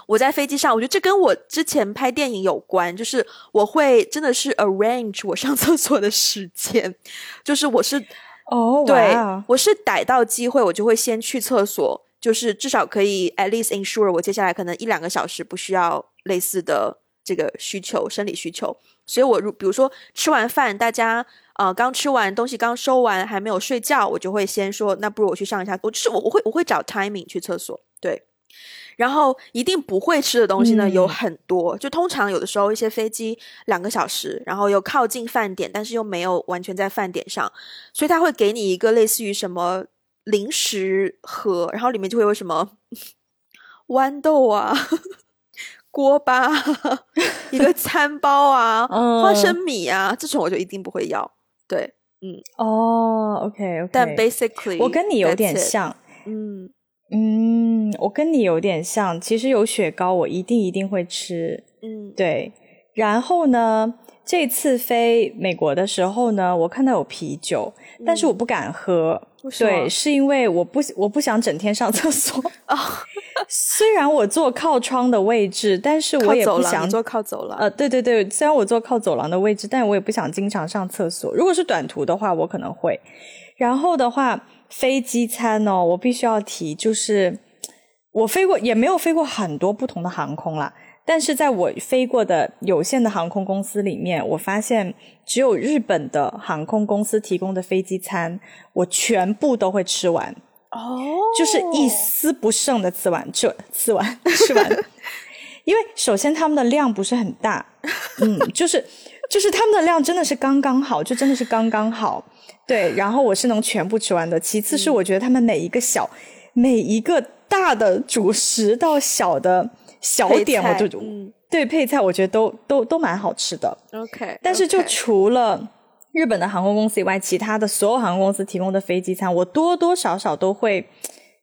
我在飞机上，我觉得这跟我之前拍电影有关，就是我会真的是 arrange 我上厕所的时间，就是我是哦，对，我是逮到机会，我就会先去厕所，就是至少可以 at least ensure 我接下来可能一两个小时不需要类似的这个需求，生理需求。所以，我如比如说吃完饭，大家呃刚吃完东西刚收完，还没有睡觉，我就会先说，那不如我去上一下。我就是我我会我会找 timing 去厕所，对。然后一定不会吃的东西呢有很多，就通常有的时候一些飞机两个小时，然后又靠近饭点，但是又没有完全在饭点上，所以他会给你一个类似于什么零食盒，然后里面就会有什么豌豆啊。锅巴，一个 餐包啊，花生米啊，这种我就一定不会要。对，嗯，哦，OK，OK。但 basically，我跟你有点像，嗯嗯，我跟你有点像。其实有雪糕，我一定一定会吃。嗯，对。然后呢，这次飞美国的时候呢，我看到有啤酒，但是我不敢喝。对，是因为我不我不想整天上厕所啊。虽然我坐靠窗的位置，但是我也不想坐靠走廊。呃，对对对，虽然我坐靠走廊的位置，但我也不想经常上厕所。如果是短途的话，我可能会。然后的话，飞机餐哦，我必须要提，就是我飞过也没有飞过很多不同的航空啦。但是在我飞过的有限的航空公司里面，我发现只有日本的航空公司提供的飞机餐，我全部都会吃完。哦，就是一丝不剩的吃完，吃吃完 吃完。因为首先他们的量不是很大，嗯，就是就是他们的量真的是刚刚好，就真的是刚刚好。对，然后我是能全部吃完的。其次是我觉得他们每一个小每一个大的主食到小的。小点我就对配菜，我觉得都都都蛮好吃的。OK，但是就除了日本的航空公司以外，其他的所有航空公司提供的飞机餐，我多多少少都会，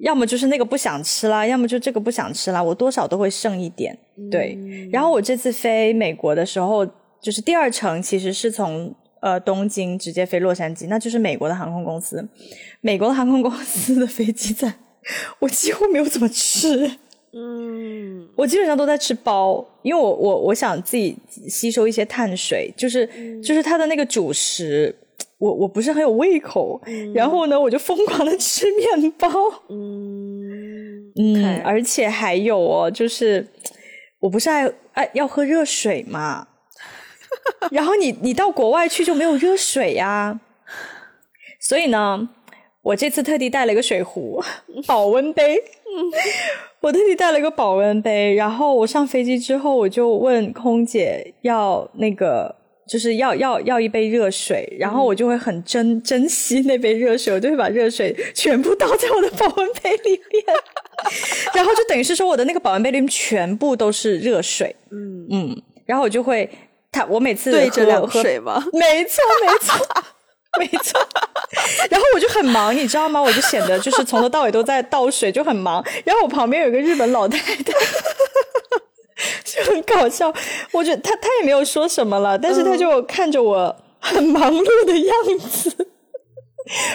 要么就是那个不想吃啦，要么就这个不想吃啦，我多少都会剩一点。对，然后我这次飞美国的时候，就是第二程其实是从呃东京直接飞洛杉矶，那就是美国的航空公司。美国的航空公司的飞机餐，我几乎没有怎么吃。嗯，我基本上都在吃包，因为我我我想自己吸收一些碳水，就是就是它的那个主食，我我不是很有胃口，然后呢，我就疯狂的吃面包，嗯嗯，而且还有哦，就是我不是爱爱要喝热水嘛，然后你你到国外去就没有热水呀，所以呢，我这次特地带了一个水壶，保温杯。我特地带了一个保温杯，然后我上飞机之后，我就问空姐要那个，就是要要要一杯热水，然后我就会很珍珍惜那杯热水，我就会把热水全部倒在我的保温杯里面，然后就等于是说我的那个保温杯里面全部都是热水，嗯。嗯，然后我就会，他我每次对着两水吗？没 错没错。没错，然后我就很忙，你知道吗？我就显得就是从头到尾都在倒水，就很忙。然后我旁边有个日本老太太，就很搞笑。我觉得她她也没有说什么了，但是她就看着我很忙碌的样子，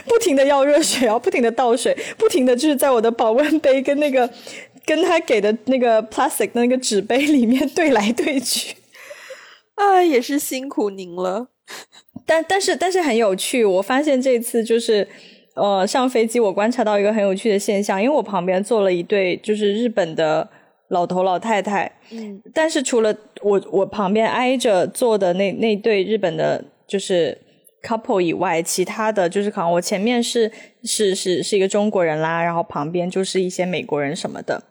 不停的要热水，然后不停的倒水，不停的就是在我的保温杯跟那个跟他给的那个 plastic 的那个纸杯里面兑来兑去。啊，也是辛苦您了。但但是但是很有趣，我发现这次就是呃上飞机，我观察到一个很有趣的现象，因为我旁边坐了一对就是日本的老头老太太，嗯，但是除了我我旁边挨着坐的那那对日本的就是 couple 以外，其他的就是可能我前面是是是是一个中国人啦，然后旁边就是一些美国人什么的，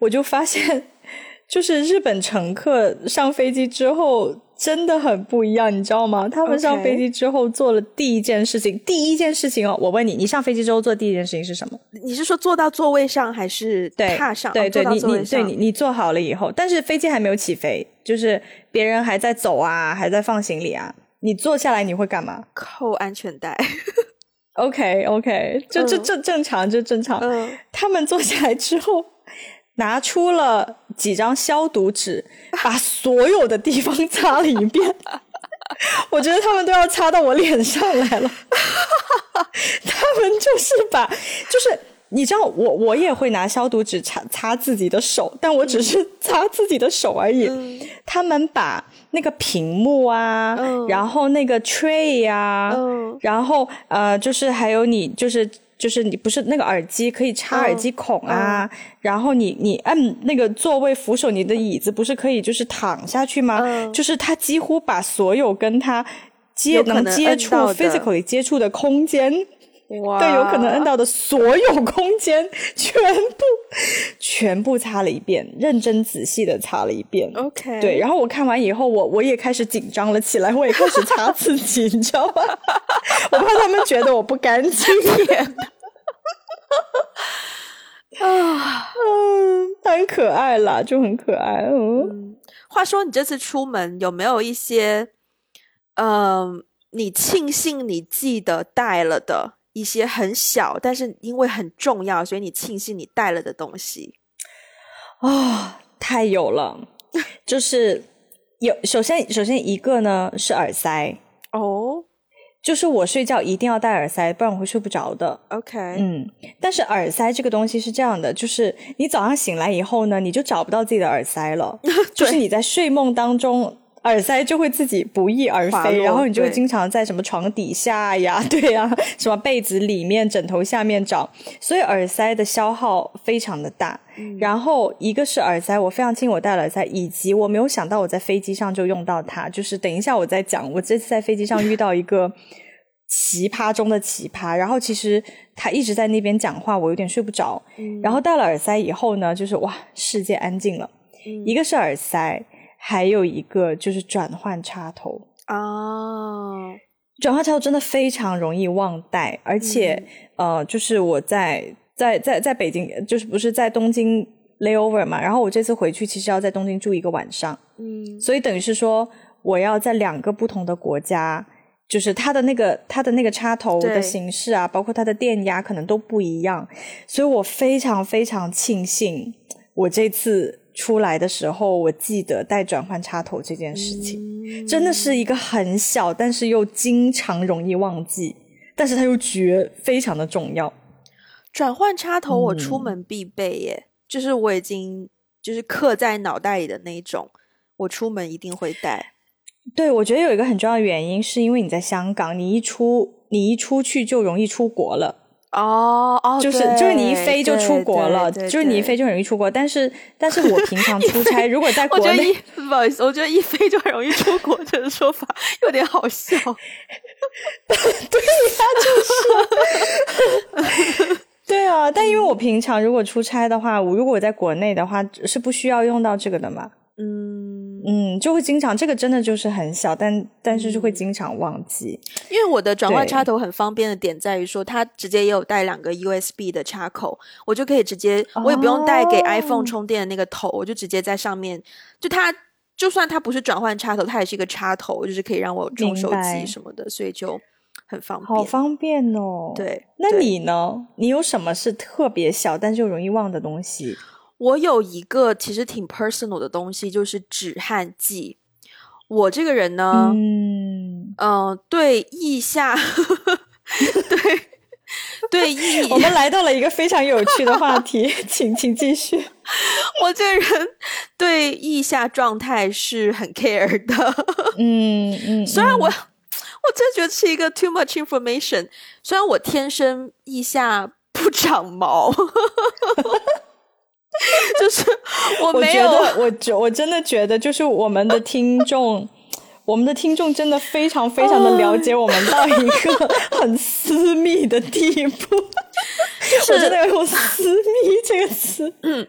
我就发现就是日本乘客上飞机之后。真的很不一样，你知道吗？他们上飞机之后做了第一件事情，第一件事情哦，我问你，你上飞机之后做第一件事情是什么？你是说坐到座位上还是踏上？对对，你你对你你坐好了以后，但是飞机还没有起飞，就是别人还在走啊，还在放行李啊，你坐下来你会干嘛？扣安全带。OK OK，就这这正常就正常。他们坐下来之后。拿出了几张消毒纸，把所有的地方擦了一遍。我觉得他们都要擦到我脸上来了。他们就是把，就是你知道，我我也会拿消毒纸擦擦自己的手，但我只是擦自己的手而已。他们把那个屏幕啊，然后那个 tray 呀，然后呃，就是还有你就是就是你不是那个耳机可以插耳机孔啊，然后你你按那个座位扶手，你的椅子不是可以就是躺下去吗？就是他几乎把所有跟他接能接触 physically 接触的空间。对，有可能摁到的所有空间，全部全部擦了一遍，认真仔细的擦了一遍。OK，对，然后我看完以后，我我也开始紧张了起来，我也开始擦自己，你知道吗？我怕他们觉得我不干净。啊，嗯，很可爱啦，就很可爱。嗯，话说你这次出门有没有一些，嗯，你庆幸你记得带了的？一些很小，但是因为很重要，所以你庆幸你带了的东西哦，太有了。就是有，首先首先一个呢是耳塞哦，就是我睡觉一定要戴耳塞，不然我会睡不着的。OK，嗯，但是耳塞这个东西是这样的，就是你早上醒来以后呢，你就找不到自己的耳塞了，就是你在睡梦当中。耳塞就会自己不翼而飞，然后你就会经常在什么床底下呀，对呀，什么被子里面、枕头下面找，所以耳塞的消耗非常的大。然后一个是耳塞，我非常轻，我戴耳塞，以及我没有想到我在飞机上就用到它。就是等一下我再讲，我这次在飞机上遇到一个奇葩中的奇葩，然后其实他一直在那边讲话，我有点睡不着。然后戴了耳塞以后呢，就是哇，世界安静了。一个是耳塞。还有一个就是转换插头。啊，转换插头真的非常容易忘带，而且呃，就是我在在在在北京，就是不是在东京 layover 嘛，然后我这次回去其实要在东京住一个晚上，嗯，所以等于是说我要在两个不同的国家，就是它的那个它的那个插头的形式啊，包括它的电压可能都不一样，所以我非常非常庆幸我这次。出来的时候，我记得带转换插头这件事情，真的是一个很小，但是又经常容易忘记，但是它又绝非常的重要。转换插头我出门必备耶，就是我已经就是刻在脑袋里的那种，我出门一定会带。对，我觉得有一个很重要的原因，是因为你在香港，你一出你一出去就容易出国了。哦哦，就是就是你一飞就出国了，就是你一飞就很容易出国。但是但是我平常出 差，如果在国内，不好意思，我觉得一飞就很容易出国这个说法有点好笑。对呀，就是。对啊，但因为我平常如果出差的话，我如果我在国内的话，是不需要用到这个的嘛。嗯嗯，就会经常这个真的就是很小，但但是就会经常忘记。因为我的转换插头很方便的点在于说，它直接也有带两个 USB 的插口，我就可以直接，我也不用带给 iPhone 充电的那个头，我就直接在上面。就它就算它不是转换插头，它也是一个插头，就是可以让我充手机什么的，所以就很方便。好方便哦。对，那你呢？你有什么是特别小但是又容易忘的东西？我有一个其实挺 personal 的东西，就是止汗剂。我这个人呢，嗯嗯，对腋下，对 对腋，我们来到了一个非常有趣的话题，请请继续。我这个人对腋下状态是很 care 的，嗯嗯。虽然我我真觉得是一个 too much information。虽然我天生腋下不长毛。就是我没有，我觉我真的觉得，就是我们的听众，我们的听众真的非常非常的了解我们到一个很私密的地步。我真的要用“私密”这个词。嗯，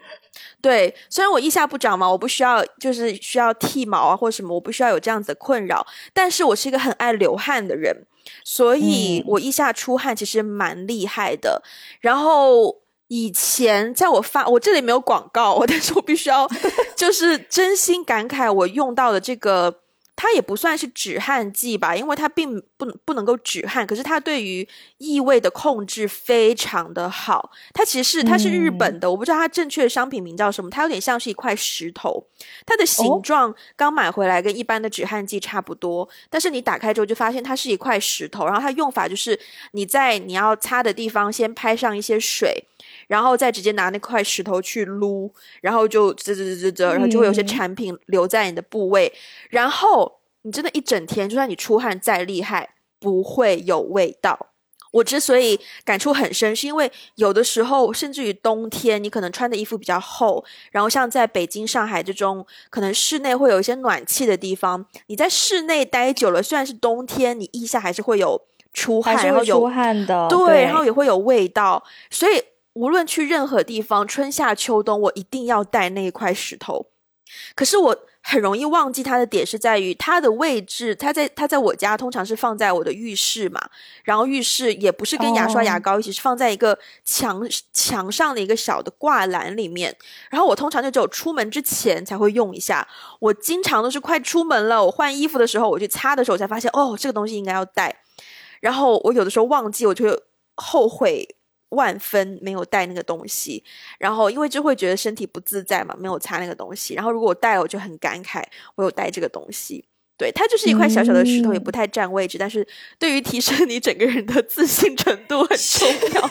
对。虽然我腋下不长毛，我不需要就是需要剃毛啊或者什么，我不需要有这样子的困扰。但是我是一个很爱流汗的人，所以我腋下出汗其实蛮厉害的。然后。以前在我发我这里没有广告，但是我必须要 就是真心感慨，我用到的这个它也不算是止汗剂吧，因为它并不不能够止汗，可是它对于异味的控制非常的好。它其实是它是日本的，我不知道它正确的商品名叫什么，它有点像是一块石头，它的形状刚买回来跟一般的止汗剂差不多，但是你打开之后就发现它是一块石头，然后它用法就是你在你要擦的地方先拍上一些水。然后再直接拿那块石头去撸，然后就啧啧啧啧啧，然后就会有些产品留在你的部位，然后你真的，一整天，就算你出汗再厉害，不会有味道。我之所以感触很深，是因为有的时候，甚至于冬天，你可能穿的衣服比较厚，然后像在北京、上海这种可能室内会有一些暖气的地方，你在室内待久了，虽然是冬天，你腋下还是会有出汗，然后有出汗的，对，然后也会有味道，所以。无论去任何地方，春夏秋冬，我一定要带那一块石头。可是我很容易忘记它的点是在于它的位置，它在它在我家通常是放在我的浴室嘛，然后浴室也不是跟牙刷牙膏一起，是放在一个墙墙上的一个小的挂篮里面。然后我通常就只有出门之前才会用一下。我经常都是快出门了，我换衣服的时候，我去擦的时候才发现，哦，这个东西应该要带。然后我有的时候忘记，我就后悔。万分没有带那个东西，然后因为就会觉得身体不自在嘛，没有擦那个东西。然后如果我带了，我就很感慨，我有带这个东西。对，它就是一块小小的石头，也不太占位置，但是对于提升你整个人的自信程度很重要。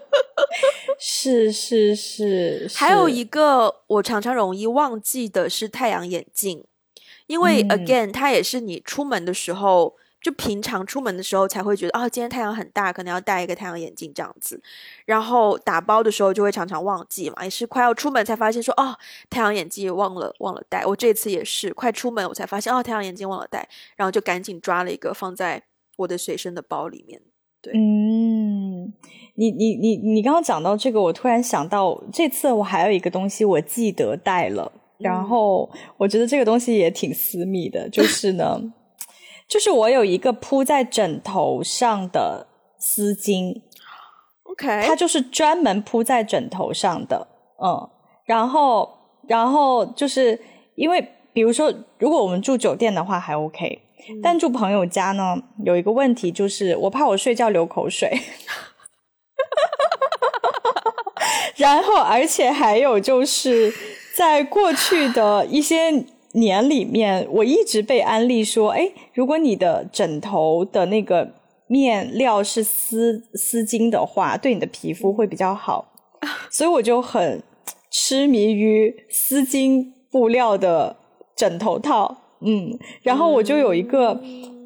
是是是，还有一个我常常容易忘记的是太阳眼镜，因为 again，它也是你出门的时候。就平常出门的时候才会觉得，哦，今天太阳很大，可能要戴一个太阳眼镜这样子。然后打包的时候就会常常忘记嘛，也是快要出门才发现说，哦，太阳眼镜忘了忘了戴。我这次也是快出门我才发现，哦，太阳眼镜忘了戴，然后就赶紧抓了一个放在我的随身的包里面。对，嗯，你你你你刚刚讲到这个，我突然想到这次我还有一个东西我记得带了，然后我觉得这个东西也挺私密的，就是呢。就是我有一个铺在枕头上的丝巾，OK，它就是专门铺在枕头上的，嗯，然后，然后就是因为，比如说，如果我们住酒店的话还 OK，但住朋友家呢，有一个问题就是我怕我睡觉流口水，然后，而且还有就是在过去的一些。年里面，我一直被安利说，哎，如果你的枕头的那个面料是丝丝巾的话，对你的皮肤会比较好，所以我就很痴迷于丝巾布料的枕头套，嗯，然后我就有一个，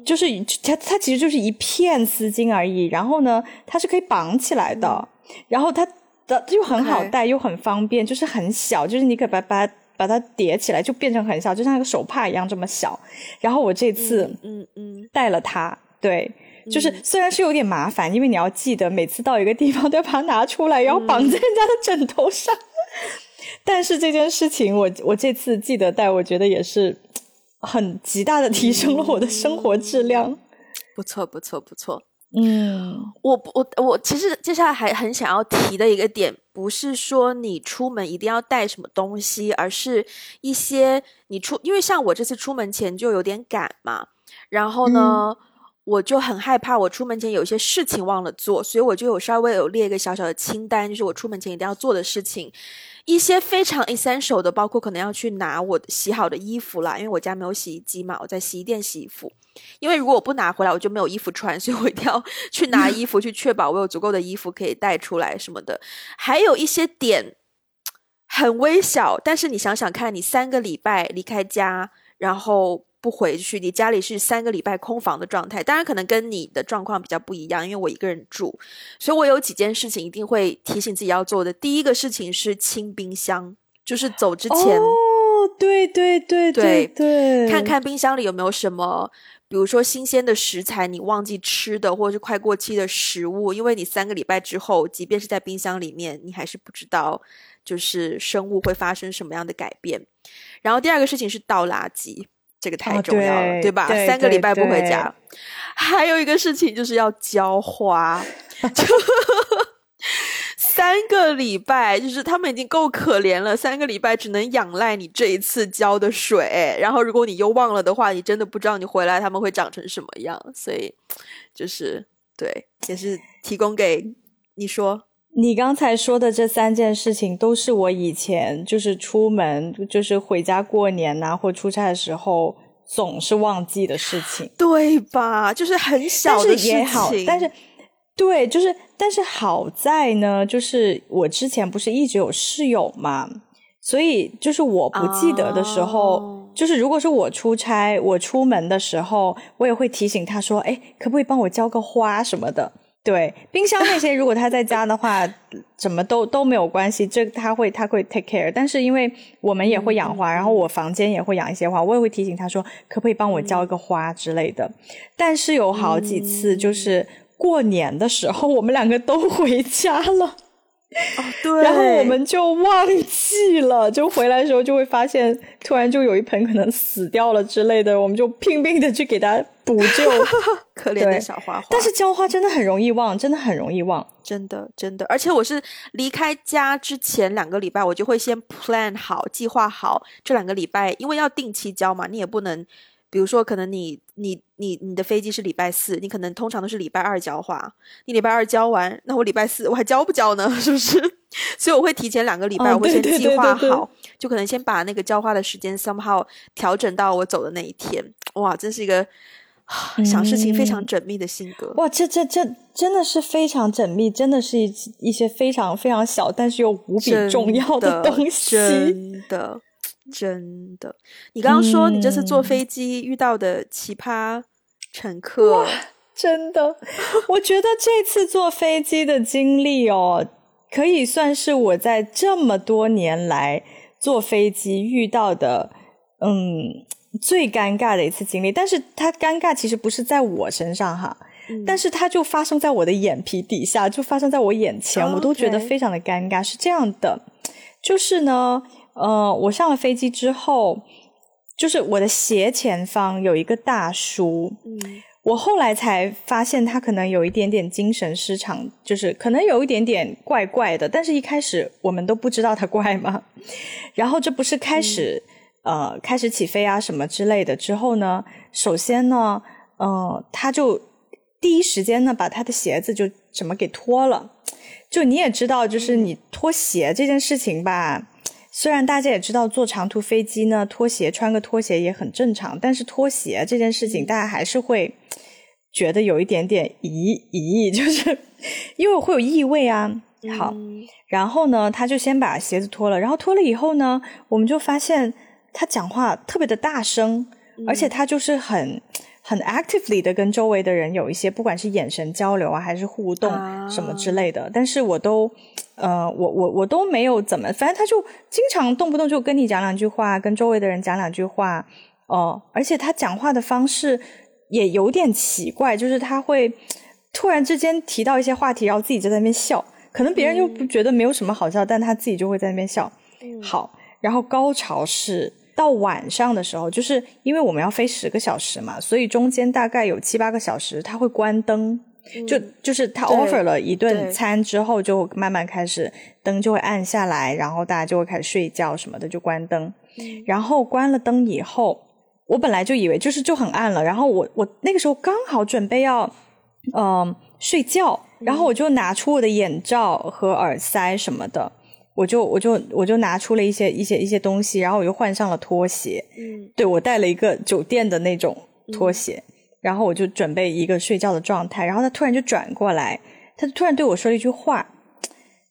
就是它它其实就是一片丝巾而已，然后呢，它是可以绑起来的，然后它的又很好带又很方便，就是很小，就是你可以把把。把它叠起来就变成很小，就像一个手帕一样这么小。然后我这次嗯嗯带了它，对，就是虽然是有点麻烦，因为你要记得每次到一个地方 都要把它拿出来，然后绑在人家的枕头上。但是这件事情，我我这次记得带，我觉得也是很极大的提升了我的生活质量。不错，不错，不错。嗯，我我我其实接下来还很想要提的一个点，不是说你出门一定要带什么东西，而是一些你出，因为像我这次出门前就有点赶嘛，然后呢，我就很害怕我出门前有一些事情忘了做，所以我就有稍微有列一个小小的清单，就是我出门前一定要做的事情。一些非常 essential 的，包括可能要去拿我洗好的衣服啦，因为我家没有洗衣机嘛，我在洗衣店洗衣服。因为如果我不拿回来，我就没有衣服穿，所以我一定要 去拿衣服，去确保我有足够的衣服可以带出来什么的。还有一些点很微小，但是你想想看，你三个礼拜离开家，然后。不回去，你家里是三个礼拜空房的状态。当然，可能跟你的状况比较不一样，因为我一个人住，所以我有几件事情一定会提醒自己要做的。第一个事情是清冰箱，就是走之前，哦，对对对对对，看看冰箱里有没有什么，比如说新鲜的食材你忘记吃的，或者是快过期的食物，因为你三个礼拜之后，即便是在冰箱里面，你还是不知道就是生物会发生什么样的改变。然后第二个事情是倒垃圾。这个太重要了，对吧？三个礼拜不回家，还有一个事情就是要浇花。三个礼拜，就是他们已经够可怜了，三个礼拜只能仰赖你这一次浇的水，然后如果你又忘了的话，你真的不知道你回来他们会长成什么样，所以就是对，也是提供给你说。你刚才说的这三件事情，都是我以前就是出门，就是回家过年呐，或出差的时候总是忘记的事情，对吧？就是很小的事情，但是对，就是但是好在呢，就是我之前不是一直有室友嘛，所以就是我不记得的时候，就是如果是我出差，我出门的时候，我也会提醒他说：“哎，可不可以帮我浇个花什么的？”对，冰箱那些如果他在家的话，怎么都都没有关系，这他会他会 take care。但是因为我们也会养花，然后我房间也会养一些花，我也会提醒他说，可不可以帮我浇一个花之类的。但是有好几次就是过年的时候，我们两个都回家了。哦，对，然后我们就忘记了，就回来的时候就会发现，突然就有一盆可能死掉了之类的，我们就拼命的去给它补救。可怜的小花花。但是浇花真的很容易忘，真的很容易忘，真的真的。而且我是离开家之前两个礼拜，我就会先 plan 好、计划好这两个礼拜，因为要定期浇嘛，你也不能。比如说，可能你你你你的飞机是礼拜四，你可能通常都是礼拜二交花。你礼拜二交完，那我礼拜四我还交不交呢？是不是？所以我会提前两个礼拜，我会先计划好，就可能先把那个交花的时间 somehow 调整到我走的那一天。哇，真是一个 想事情非常缜密的性格。哇，这这这真的是非常缜密，真的是一一些非常非常小，但是又无比重要的东西。真的。真的，你刚刚说你这次坐飞机遇到的奇葩乘客，真的，我觉得这次坐飞机的经历哦，可以算是我在这么多年来坐飞机遇到的，嗯，最尴尬的一次经历。但是它尴尬其实不是在我身上哈，但是它就发生在我的眼皮底下，就发生在我眼前，我都觉得非常的尴尬。是这样的，就是呢。呃，我上了飞机之后，就是我的斜前方有一个大叔，嗯，我后来才发现他可能有一点点精神失常，就是可能有一点点怪怪的，但是一开始我们都不知道他怪嘛。然后这不是开始呃开始起飞啊什么之类的之后呢，首先呢，呃，他就第一时间呢把他的鞋子就怎么给脱了，就你也知道，就是你脱鞋这件事情吧。虽然大家也知道坐长途飞机呢，拖鞋穿个拖鞋也很正常，但是拖鞋这件事情，大家还是会觉得有一点点疑疑，就是因为会有异味啊。好，然后呢，他就先把鞋子脱了，然后脱了以后呢，我们就发现他讲话特别的大声，而且他就是很。很 actively 的跟周围的人有一些，不管是眼神交流啊，还是互动什么之类的，但是我都，呃，我我我都没有怎么，反正他就经常动不动就跟你讲两句话，跟周围的人讲两句话，哦，而且他讲话的方式也有点奇怪，就是他会突然之间提到一些话题，然后自己就在那边笑，可能别人又不觉得没有什么好笑，但他自己就会在那边笑。好，然后高潮是。到晚上的时候，就是因为我们要飞十个小时嘛，所以中间大概有七八个小时他会关灯，就就是他 offer 了一顿餐之后，就慢慢开始灯就会暗下来，然后大家就会开始睡觉什么的，就关灯。然后关了灯以后，我本来就以为就是就很暗了，然后我我那个时候刚好准备要嗯睡觉，然后我就拿出我的眼罩和耳塞什么的。我就我就我就拿出了一些一些一些东西，然后我又换上了拖鞋。嗯，对我带了一个酒店的那种拖鞋，然后我就准备一个睡觉的状态。然后他突然就转过来，他突然对我说了一句话，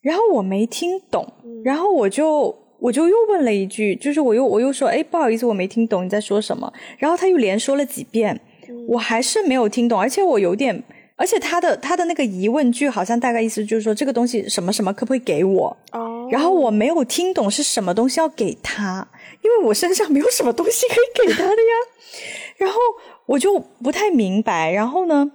然后我没听懂，然后我就我就又问了一句，就是我又我又说，哎，不好意思，我没听懂你在说什么。然后他又连说了几遍，我还是没有听懂，而且我有点。而且他的他的那个疑问句好像大概意思就是说这个东西什么什么可不可以给我？哦，然后我没有听懂是什么东西要给他，因为我身上没有什么东西可以给他的呀。然后我就不太明白。然后呢，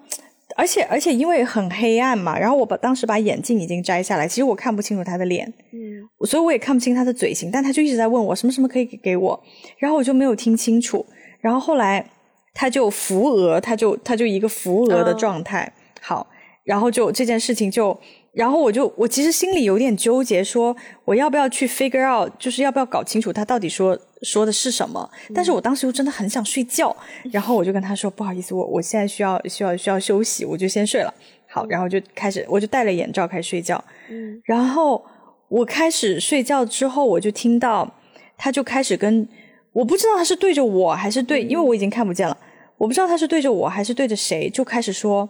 而且而且因为很黑暗嘛，然后我把当时把眼镜已经摘下来，其实我看不清楚他的脸，嗯，所以我也看不清他的嘴型，但他就一直在问我什么什么可以给给我，然后我就没有听清楚。然后后来。他就扶额，他就他就一个扶额的状态。好，然后就这件事情就，然后我就我其实心里有点纠结，说我要不要去 figure out，就是要不要搞清楚他到底说说的是什么。但是我当时又真的很想睡觉，然后我就跟他说不好意思，我我现在需要需要需要休息，我就先睡了。好，然后就开始我就戴了眼罩开始睡觉。嗯，然后我开始睡觉之后，我就听到他就开始跟我不知道他是对着我还是对，因为我已经看不见了，我不知道他是对着我还是对着谁，就开始说。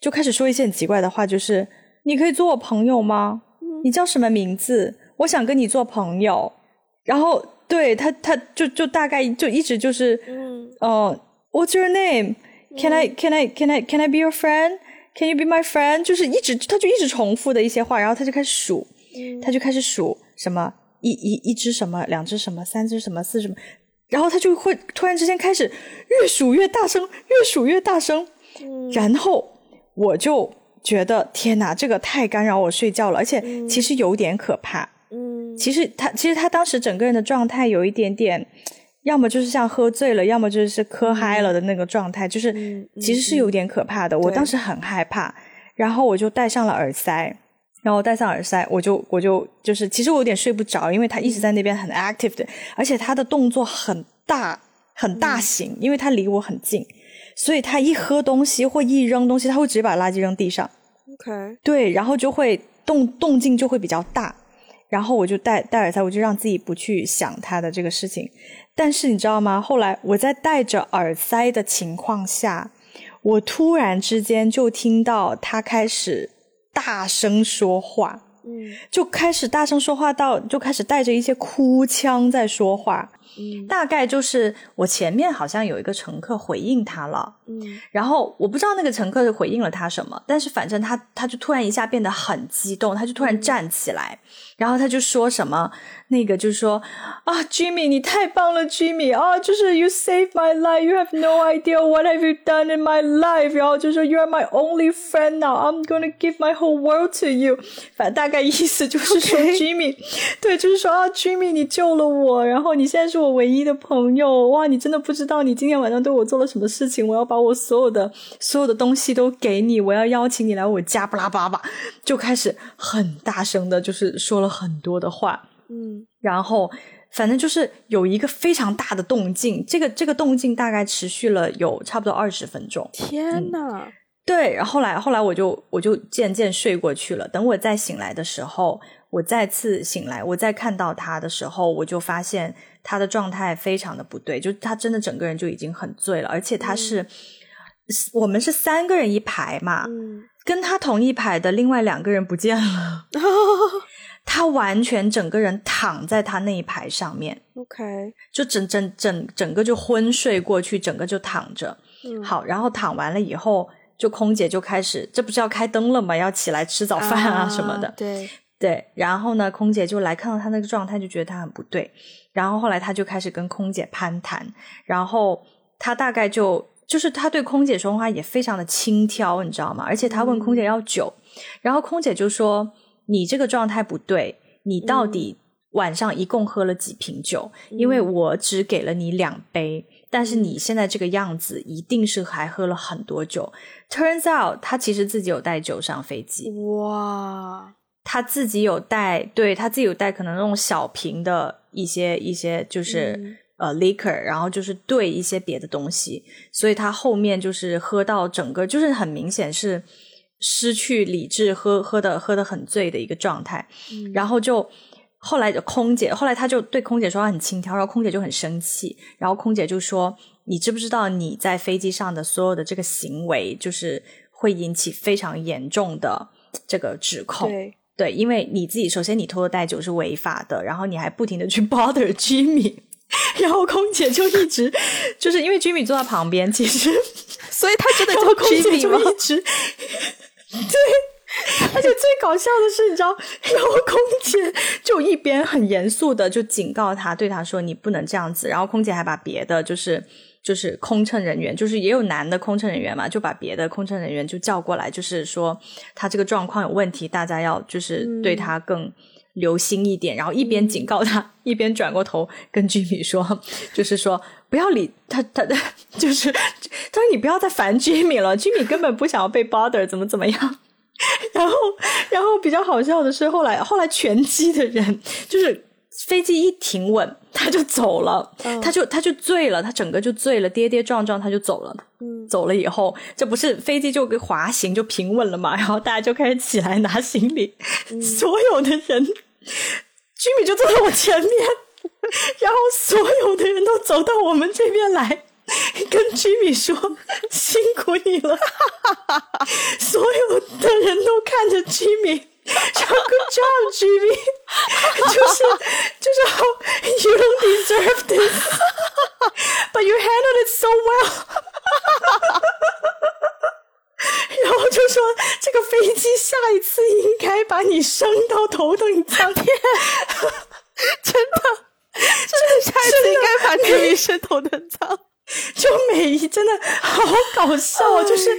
就开始说一些很奇怪的话，就是你可以做我朋友吗？你叫什么名字？我想跟你做朋友。然后对他，他就就大概就一直就是，哦，What's your name? Can I can I can I can I be your friend? Can you be my friend? 就是一直他就一直重复的一些话，然后他就开始数，他就开始数什么一一一只什么，两只什么，三只什么，四什么，然后他就会突然之间开始越数越大声，越数越大声，然后。我就觉得天哪，这个太干扰我睡觉了，而且其实有点可怕。嗯，其实他其实他当时整个人的状态有一点点，要么就是像喝醉了，要么就是磕嗨了的那个状态，就是其实是有点可怕的。我当时很害怕，然后我就戴上了耳塞，然后戴上耳塞，我就我就就是其实我有点睡不着，因为他一直在那边很 active 的，而且他的动作很大很大型，因为他离我很近。所以他一喝东西或一扔东西，他会直接把垃圾扔地上。OK，对，然后就会动动静就会比较大。然后我就戴戴耳塞，我就让自己不去想他的这个事情。但是你知道吗？后来我在戴着耳塞的情况下，我突然之间就听到他开始大声说话，嗯，就开始大声说话到就开始带着一些哭腔在说话。大概就是我前面好像有一个乘客回应他了，嗯，然后我不知道那个乘客是回应了他什么，但是反正他他就突然一下变得很激动，他就突然站起来，然后他就说什么。那个就是说啊，Jimmy，你太棒了，Jimmy 啊，就是 You save my life，You have no idea what have you done in my life，然后就说 You are my only friend now，I'm gonna give my whole world to you。反正大概意思就是说，Jimmy，对，就是说啊，Jimmy，你救了我，然后你现在是我唯一的朋友，哇，你真的不知道你今天晚上对我做了什么事情，我要把我所有的所有的东西都给你，我要邀请你来我家，巴拉巴拉，就开始很大声的，就是说了很多的话。嗯，然后反正就是有一个非常大的动静，这个这个动静大概持续了有差不多二十分钟。天呐，对，然后后来后来我就我就渐渐睡过去了。等我再醒来的时候，我再次醒来，我再看到他的时候，我就发现他的状态非常的不对，就他真的整个人就已经很醉了，而且他是我们是三个人一排嘛，跟他同一排的另外两个人不见了。他完全整个人躺在他那一排上面，OK，就整整整整个就昏睡过去，整个就躺着。好，然后躺完了以后，就空姐就开始，这不是要开灯了吗？要起来吃早饭啊什么的。对对，然后呢，空姐就来看到他那个状态，就觉得他很不对。然后后来他就开始跟空姐攀谈，然后他大概就就是他对空姐说话也非常的轻佻，你知道吗？而且他问空姐要酒，然后空姐就说。你这个状态不对，你到底晚上一共喝了几瓶酒？因为我只给了你两杯，但是你现在这个样子，一定是还喝了很多酒。Turns out，他其实自己有带酒上飞机。哇，他自己有带，对他自己有带，可能那种小瓶的一些一些，就是呃 liquor，然后就是兑一些别的东西，所以他后面就是喝到整个，就是很明显是。失去理智，喝喝的喝的很醉的一个状态，然后就后来的空姐，后来他就对空姐说话很轻佻，然后空姐就很生气，然后空姐就说：“你知不知道你在飞机上的所有的这个行为，就是会引起非常严重的这个指控？对，因为你自己首先你偷偷带酒是违法的，然后你还不停的去 bother Jimmy，然后空姐就一直就是因为 Jimmy 坐在旁边，其实 所以他真的叫空姐就一直。”对，而且最搞笑的是，你知道，然后空姐就一边很严肃的就警告他，对他说：“你不能这样子。”然后空姐还把别的就是就是空乘人员，就是也有男的空乘人员嘛，就把别的空乘人员就叫过来，就是说他这个状况有问题，大家要就是对他更留心一点，然后一边警告他，一边转过头跟居米说，就是说不要理他，他的就是他说你不要再烦居米了，居米根本不想要被 bother，怎么怎么样。然后，然后比较好笑的是，后来后来全机的人就是飞机一停稳，他就走了，他就他就醉了，他整个就醉了，跌跌撞撞他就走了。嗯，走了以后，这不是飞机就个滑行就平稳了嘛？然后大家就开始起来拿行李，所有的人，居米就坐在我前面，然后所有的人都走到我们这边来。跟居米说辛苦你了，所有的人都看着居米，唱 Good 米，就是就是好，You don't deserve this，but you handled it so well，然后就说这个飞机下一次应该把你升到头等舱，真的，真的下一次应该把居米升头等舱。就每一真的好搞笑，就是，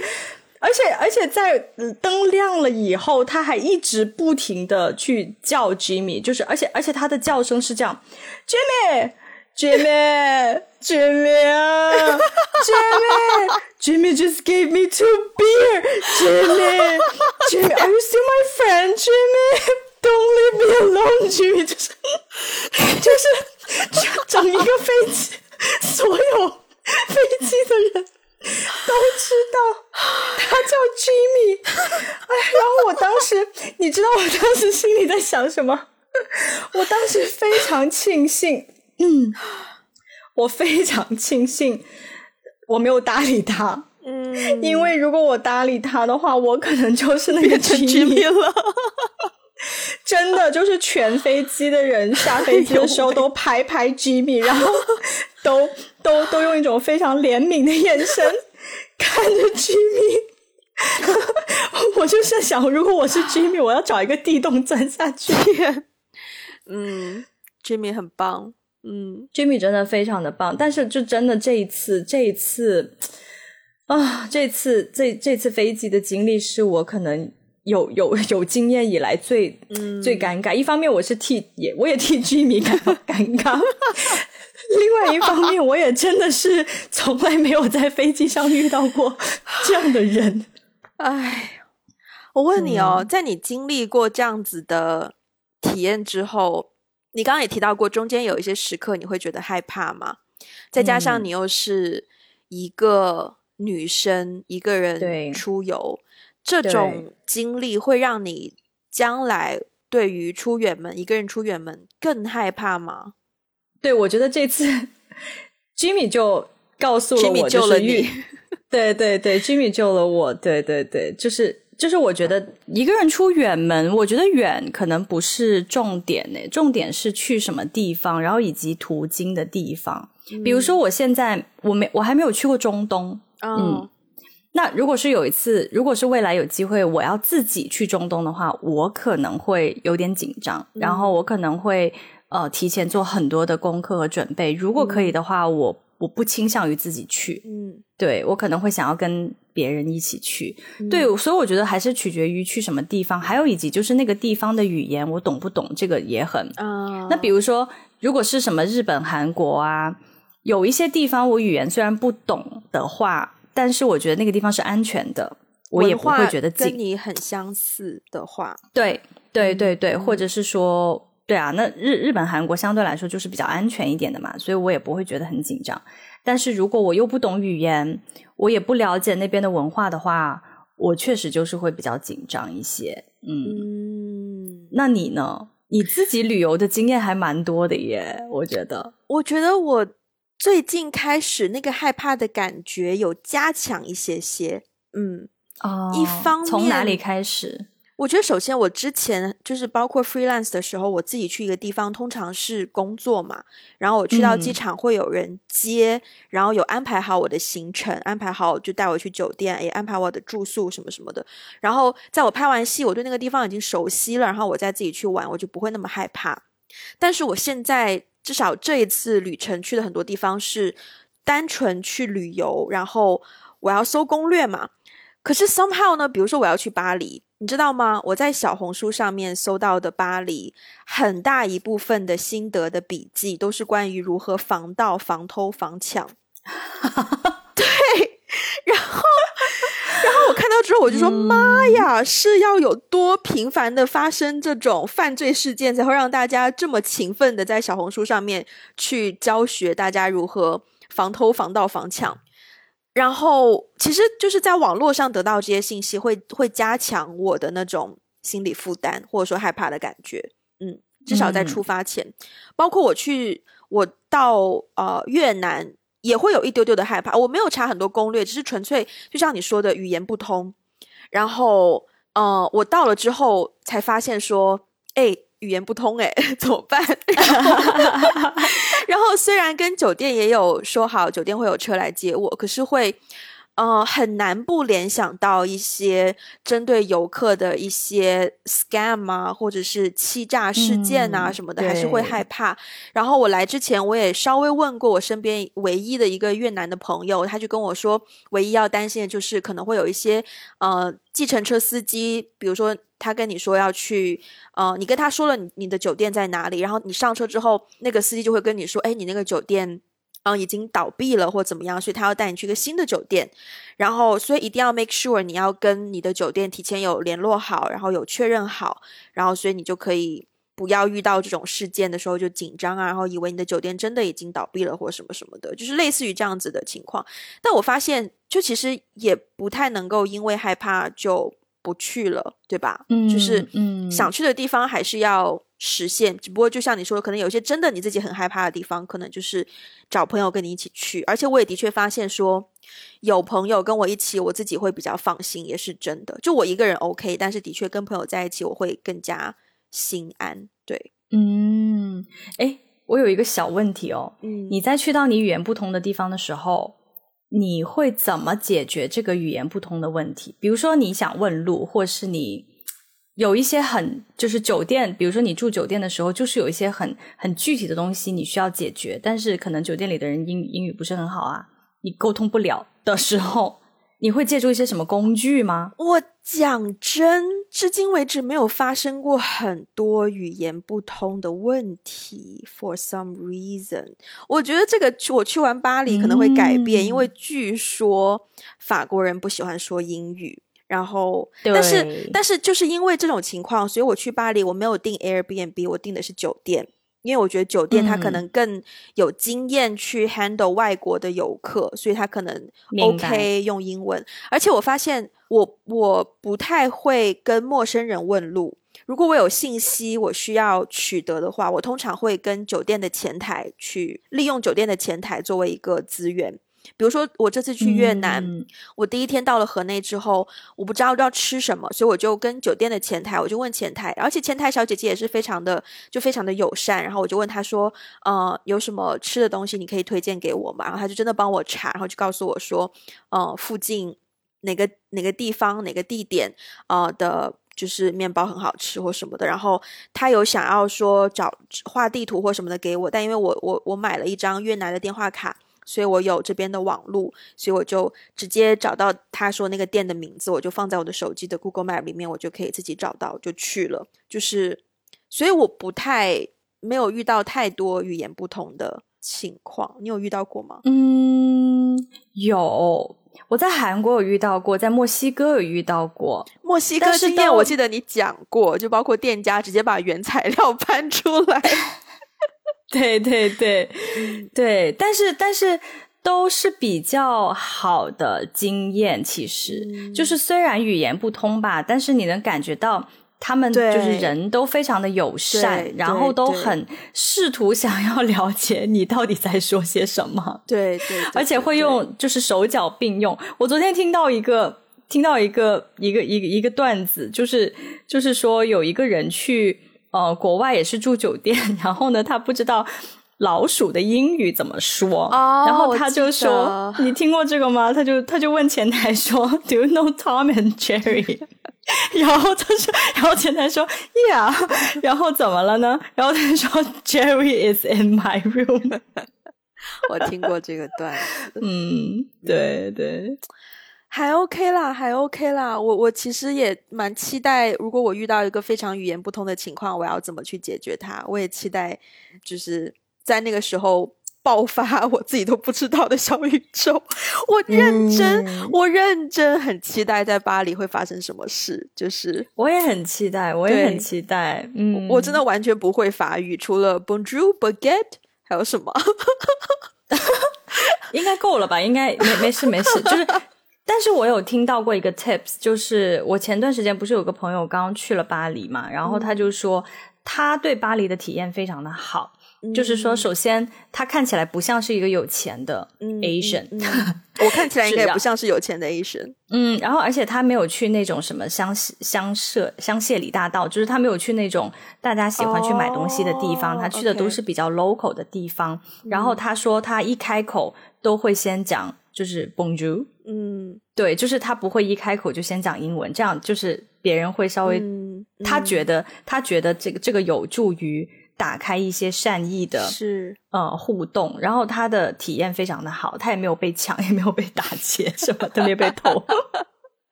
而且而且在灯亮了以后，他还一直不停的去叫 Jimmy，就是而且而且他的叫声是这样：Jimmy，Jimmy，Jimmy，Jimmy，Jimmy just gave me two beer，Jimmy，Jimmy，Are you still my friend，Jimmy？Don't leave me alone，Jimmy，就是就是整一个飞机所有。飞机的人 知道他叫 Jimmy，哎，然后我当时，你知道我当时心里在想什么？我当时非常庆幸，嗯，我非常庆幸我没有搭理他，嗯，因为如果我搭理他的话，我可能就是那个 Jimmy 了。真的就是全飞机的人下飞机的时候都拍拍 Jimmy，然后都都都用一种非常怜悯的眼神看着 Jimmy。我就是想，如果我是 Jimmy，我要找一个地洞钻下去。嗯，Jimmy 很棒，嗯，Jimmy 真的非常的棒。但是就真的这一次，这一次啊，这次这这次飞机的经历是我可能。有有 有经验以来最最尴尬，一方面我是替也我也替居民感到尴尬，另外一方面我也真的是从来没有在飞机上遇到过这样的人。哎，我问你哦，在你经历过这样子的体验之后，你刚刚也提到过，中间有一些时刻你会觉得害怕吗？再加上你又是一个女生，一个人出游。这种经历会让你将来对于出远门一个人出远门更害怕吗？对，我觉得这次 Jimmy 就告诉了我，救了你。对对对，Jimmy 救了我。对对对，就是就是，我觉得一个人出远门，我觉得远可能不是重点呢，重点是去什么地方，然后以及途经的地方。比如说，我现在我没我还没有去过中东，嗯。那如果是有一次，如果是未来有机会，我要自己去中东的话，我可能会有点紧张，然后我可能会呃提前做很多的功课和准备。如果可以的话，我我不倾向于自己去，嗯，对我可能会想要跟别人一起去。对，所以我觉得还是取决于去什么地方，还有以及就是那个地方的语言我懂不懂，这个也很啊。那比如说，如果是什么日本、韩国啊，有一些地方我语言虽然不懂的话。但是我觉得那个地方是安全的，我也不会觉得跟你很相似的话，对对对对，或者是说，对啊，那日日本、韩国相对来说就是比较安全一点的嘛，所以我也不会觉得很紧张。但是如果我又不懂语言，我也不了解那边的文化的话，我确实就是会比较紧张一些。嗯，那你呢？你自己旅游的经验还蛮多的耶，我觉得。我觉得我。最近开始，那个害怕的感觉有加强一些些，嗯，哦，一方面从哪里开始？我觉得首先，我之前就是包括 freelance 的时候，我自己去一个地方，通常是工作嘛，然后我去到机场会有人接，然后有安排好我的行程，安排好就带我去酒店，也安排我的住宿什么什么的。然后在我拍完戏，我对那个地方已经熟悉了，然后我再自己去玩，我就不会那么害怕。但是我现在。至少这一次旅程去的很多地方是单纯去旅游，然后我要搜攻略嘛。可是 somehow 呢，比如说我要去巴黎，你知道吗？我在小红书上面搜到的巴黎很大一部分的心得的笔记，都是关于如何防盗、防偷、防抢。对，然后，然后我看到之后，我就说：“妈呀，是要有多频繁的发生这种犯罪事件，才会让大家这么勤奋的在小红书上面去教学大家如何防偷、防盗、防抢？”然后，其实就是在网络上得到这些信息，会会加强我的那种心理负担，或者说害怕的感觉。嗯，至少在出发前，包括我去，我到呃越南也会有一丢丢的害怕。我没有查很多攻略，只是纯粹就像你说的语言不通。然后，呃，我到了之后才发现说，哎。语言不通哎，怎么办？然后虽然跟酒店也有说好，酒店会有车来接我，可是会。呃，很难不联想到一些针对游客的一些 scam 啊，或者是欺诈事件啊什么的，还是会害怕。然后我来之前，我也稍微问过我身边唯一的一个越南的朋友，他就跟我说，唯一要担心的就是可能会有一些呃，计程车司机，比如说他跟你说要去，呃，你跟他说了你你的酒店在哪里，然后你上车之后，那个司机就会跟你说，哎，你那个酒店。嗯，已经倒闭了或怎么样，所以他要带你去一个新的酒店，然后所以一定要 make sure 你要跟你的酒店提前有联络好，然后有确认好，然后所以你就可以不要遇到这种事件的时候就紧张啊，然后以为你的酒店真的已经倒闭了或什么什么的，就是类似于这样子的情况。但我发现，就其实也不太能够因为害怕就不去了，对吧？嗯，就是嗯，想去的地方还是要。实现，只不过就像你说的，可能有些真的你自己很害怕的地方，可能就是找朋友跟你一起去。而且我也的确发现说，有朋友跟我一起，我自己会比较放心，也是真的。就我一个人 OK，但是的确跟朋友在一起，我会更加心安。对，嗯，哎，我有一个小问题哦，嗯，你在去到你语言不同的地方的时候，你会怎么解决这个语言不通的问题？比如说你想问路，或是你。有一些很就是酒店，比如说你住酒店的时候，就是有一些很很具体的东西你需要解决，但是可能酒店里的人英英语不是很好啊，你沟通不了的时候，你会借助一些什么工具吗？我讲真，至今为止没有发生过很多语言不通的问题。For some reason，我觉得这个我去完巴黎可能会改变，因为据说法国人不喜欢说英语。然后，但是但是就是因为这种情况，所以我去巴黎，我没有订 Airbnb，我订的是酒店，因为我觉得酒店它可能更有经验去 handle 外国的游客，所以他可能 OK 用英文。而且我发现，我我不太会跟陌生人问路。如果我有信息我需要取得的话，我通常会跟酒店的前台去利用酒店的前台作为一个资源。比如说，我这次去越南，我第一天到了河内之后，我不知道要吃什么，所以我就跟酒店的前台，我就问前台，而且前台小姐姐也是非常的，就非常的友善，然后我就问她说，呃，有什么吃的东西你可以推荐给我吗？然后她就真的帮我查，然后就告诉我说，呃，附近哪个哪个地方哪个地点，呃的，就是面包很好吃或什么的。然后她有想要说找画地图或什么的给我，但因为我我我买了一张越南的电话卡。所以我有这边的网路，所以我就直接找到他说那个店的名字，我就放在我的手机的 Google Map 里面，我就可以自己找到，就去了。就是，所以我不太没有遇到太多语言不同的情况。你有遇到过吗？嗯，有。我在韩国有遇到过，在墨西哥有遇到过。墨西哥经验我记得你讲过，就包括店家直接把原材料 搬出来。对对对，对，但是但是都是比较好的经验。其实就是虽然语言不通吧，但是你能感觉到他们就是人都非常的友善，然后都很试图想要了解你到底在说些什么。对对，而且会用就是手脚并用。我昨天听到一个听到一个一个一个一个段子，就是就是说有一个人去。呃，国外也是住酒店，然后呢，他不知道老鼠的英语怎么说，然后他就说：“ 你听过这个吗？”他就他就问前台说：“Do you know Tom and Jerry？” 然后他说，然后前台说：“Yeah。”然后怎么了呢？然后他说：“Jerry is in my room。”我听过这个段，嗯，对对。还 OK 啦，还 OK 啦。我我其实也蛮期待，如果我遇到一个非常语言不通的情况，我要怎么去解决它？我也期待，就是在那个时候。爆发 我自己都不知道的小宇宙，我认真，我认真很期待在巴黎会发生什么事。就是我也很期待，我也很期待。嗯，我真的完全不会法语，除了 Bonjour baguette，还有什么？应该够了吧？应该没没事没事。就是，但是我有听到过一个 tips，就是我前段时间不是有个朋友刚刚去了巴黎嘛，然后他就说他对巴黎的体验非常的好。就是说，首先他看起来不像是一个有钱的 Asian，我看起来应该也不像是有钱的 Asian。嗯，然后而且他没有去那种什么香香舍香榭里大道，就是他没有去那种大家喜欢去买东西的地方，他去的都是比较 local 的地方。然后他说，他一开口都会先讲就是 Bonjour，嗯，对，就是他不会一开口就先讲英文，这样就是别人会稍微他觉得他觉得这个这个有助于。打开一些善意的，是呃互动，然后他的体验非常的好，他也没有被抢，也没有被打劫，什么都没被偷。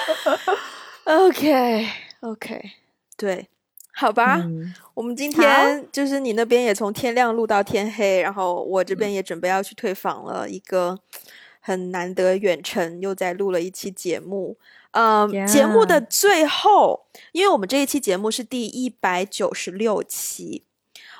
OK OK，对，好吧，我们今天就是你那边也从天亮录到天黑，然后我这边也准备要去退房了，一个很难得远程又在录了一期节目。嗯，节目的最后，因为我们这一期节目是第一百九十六期。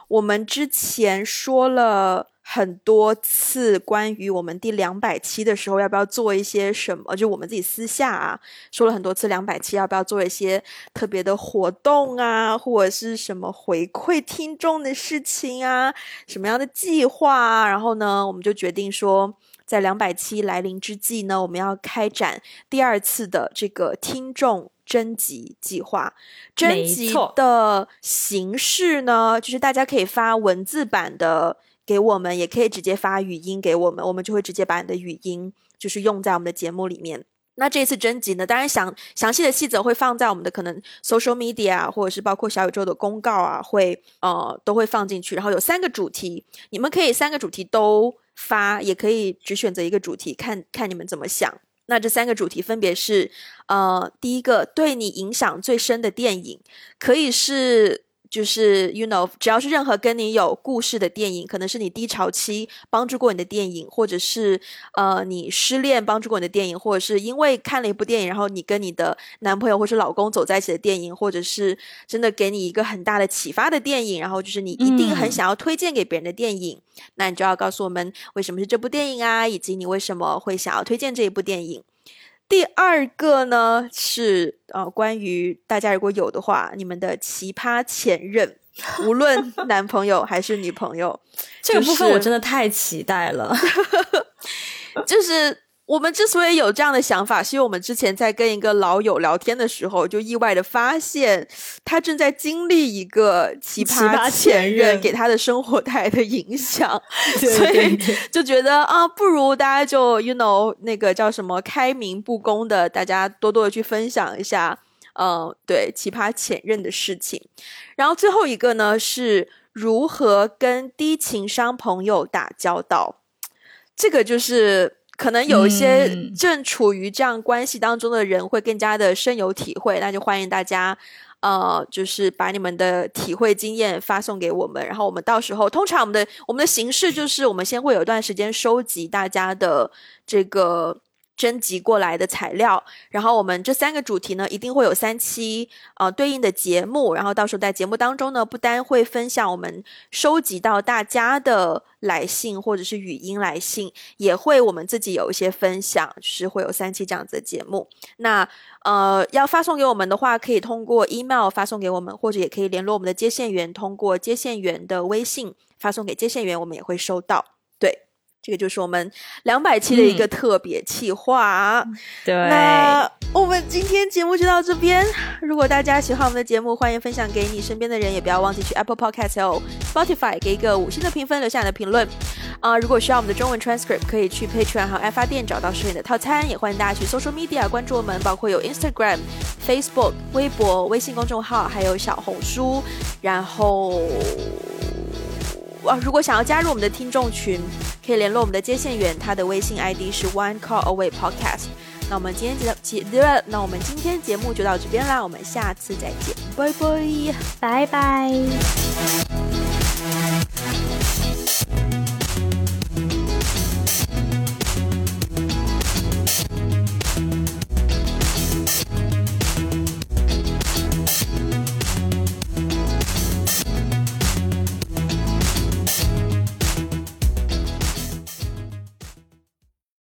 我们之前说了很多次关于我们第两百期的时候要不要做一些什么，就我们自己私下啊说了很多次两百期要不要做一些特别的活动啊，或者是什么回馈听众的事情啊，什么样的计划啊？然后呢，我们就决定说，在两百期来临之际呢，我们要开展第二次的这个听众。征集计划，征集的形式呢，就是大家可以发文字版的给我们，也可以直接发语音给我们，我们就会直接把你的语音就是用在我们的节目里面。那这次征集呢，当然详详细的细则会放在我们的可能 social media 或者是包括小宇宙的公告啊，会呃都会放进去。然后有三个主题，你们可以三个主题都发，也可以只选择一个主题，看看你们怎么想。那这三个主题分别是，呃，第一个对你影响最深的电影，可以是。就是 you know，只要是任何跟你有故事的电影，可能是你低潮期帮助过你的电影，或者是呃你失恋帮助过你的电影，或者是因为看了一部电影，然后你跟你的男朋友或是老公走在一起的电影，或者是真的给你一个很大的启发的电影，然后就是你一定很想要推荐给别人的电影，那你就要告诉我们为什么是这部电影啊，以及你为什么会想要推荐这一部电影。第二个呢是呃，关于大家如果有的话，你们的奇葩前任，无论男朋友还是女朋友，这个部分我真的太期待了，就是。我们之所以有这样的想法，是因为我们之前在跟一个老友聊天的时候，就意外的发现他正在经历一个奇葩前任给他的生活带来的影响，所以就觉得啊，不如大家就 you know 那个叫什么开明不公的，大家多多的去分享一下，嗯，对奇葩前任的事情。然后最后一个呢，是如何跟低情商朋友打交道，这个就是。可能有一些正处于这样关系当中的人会更加的深有体会，那就欢迎大家，呃，就是把你们的体会经验发送给我们，然后我们到时候，通常我们的我们的形式就是我们先会有一段时间收集大家的这个。征集过来的材料，然后我们这三个主题呢，一定会有三期呃对应的节目，然后到时候在节目当中呢，不单会分享我们收集到大家的来信或者是语音来信，也会我们自己有一些分享，是会有三期这样子的节目。那呃要发送给我们的话，可以通过 email 发送给我们，或者也可以联络我们的接线员，通过接线员的微信发送给接线员，我们也会收到。这个就是我们两百期的一个特别企划。对，那我们今天节目就到这边。如果大家喜欢我们的节目，欢迎分享给你身边的人，也不要忘记去 Apple Podcast 和 Spotify 给一个五星的评分，留下你的评论。啊，如果需要我们的中文 transcript，可以去 Patreon 和爱发电找到适应的套餐。也欢迎大家去 Social Media 关注我们，包括有 Instagram、Facebook、微博、微信公众号，还有小红书。然后。哇！如果想要加入我们的听众群，可以联络我们的接线员，他的微信 ID 是 One Call Away Podcast。那我们今天节节那我们今天节目就到这边啦，我们下次再见，拜拜，拜拜。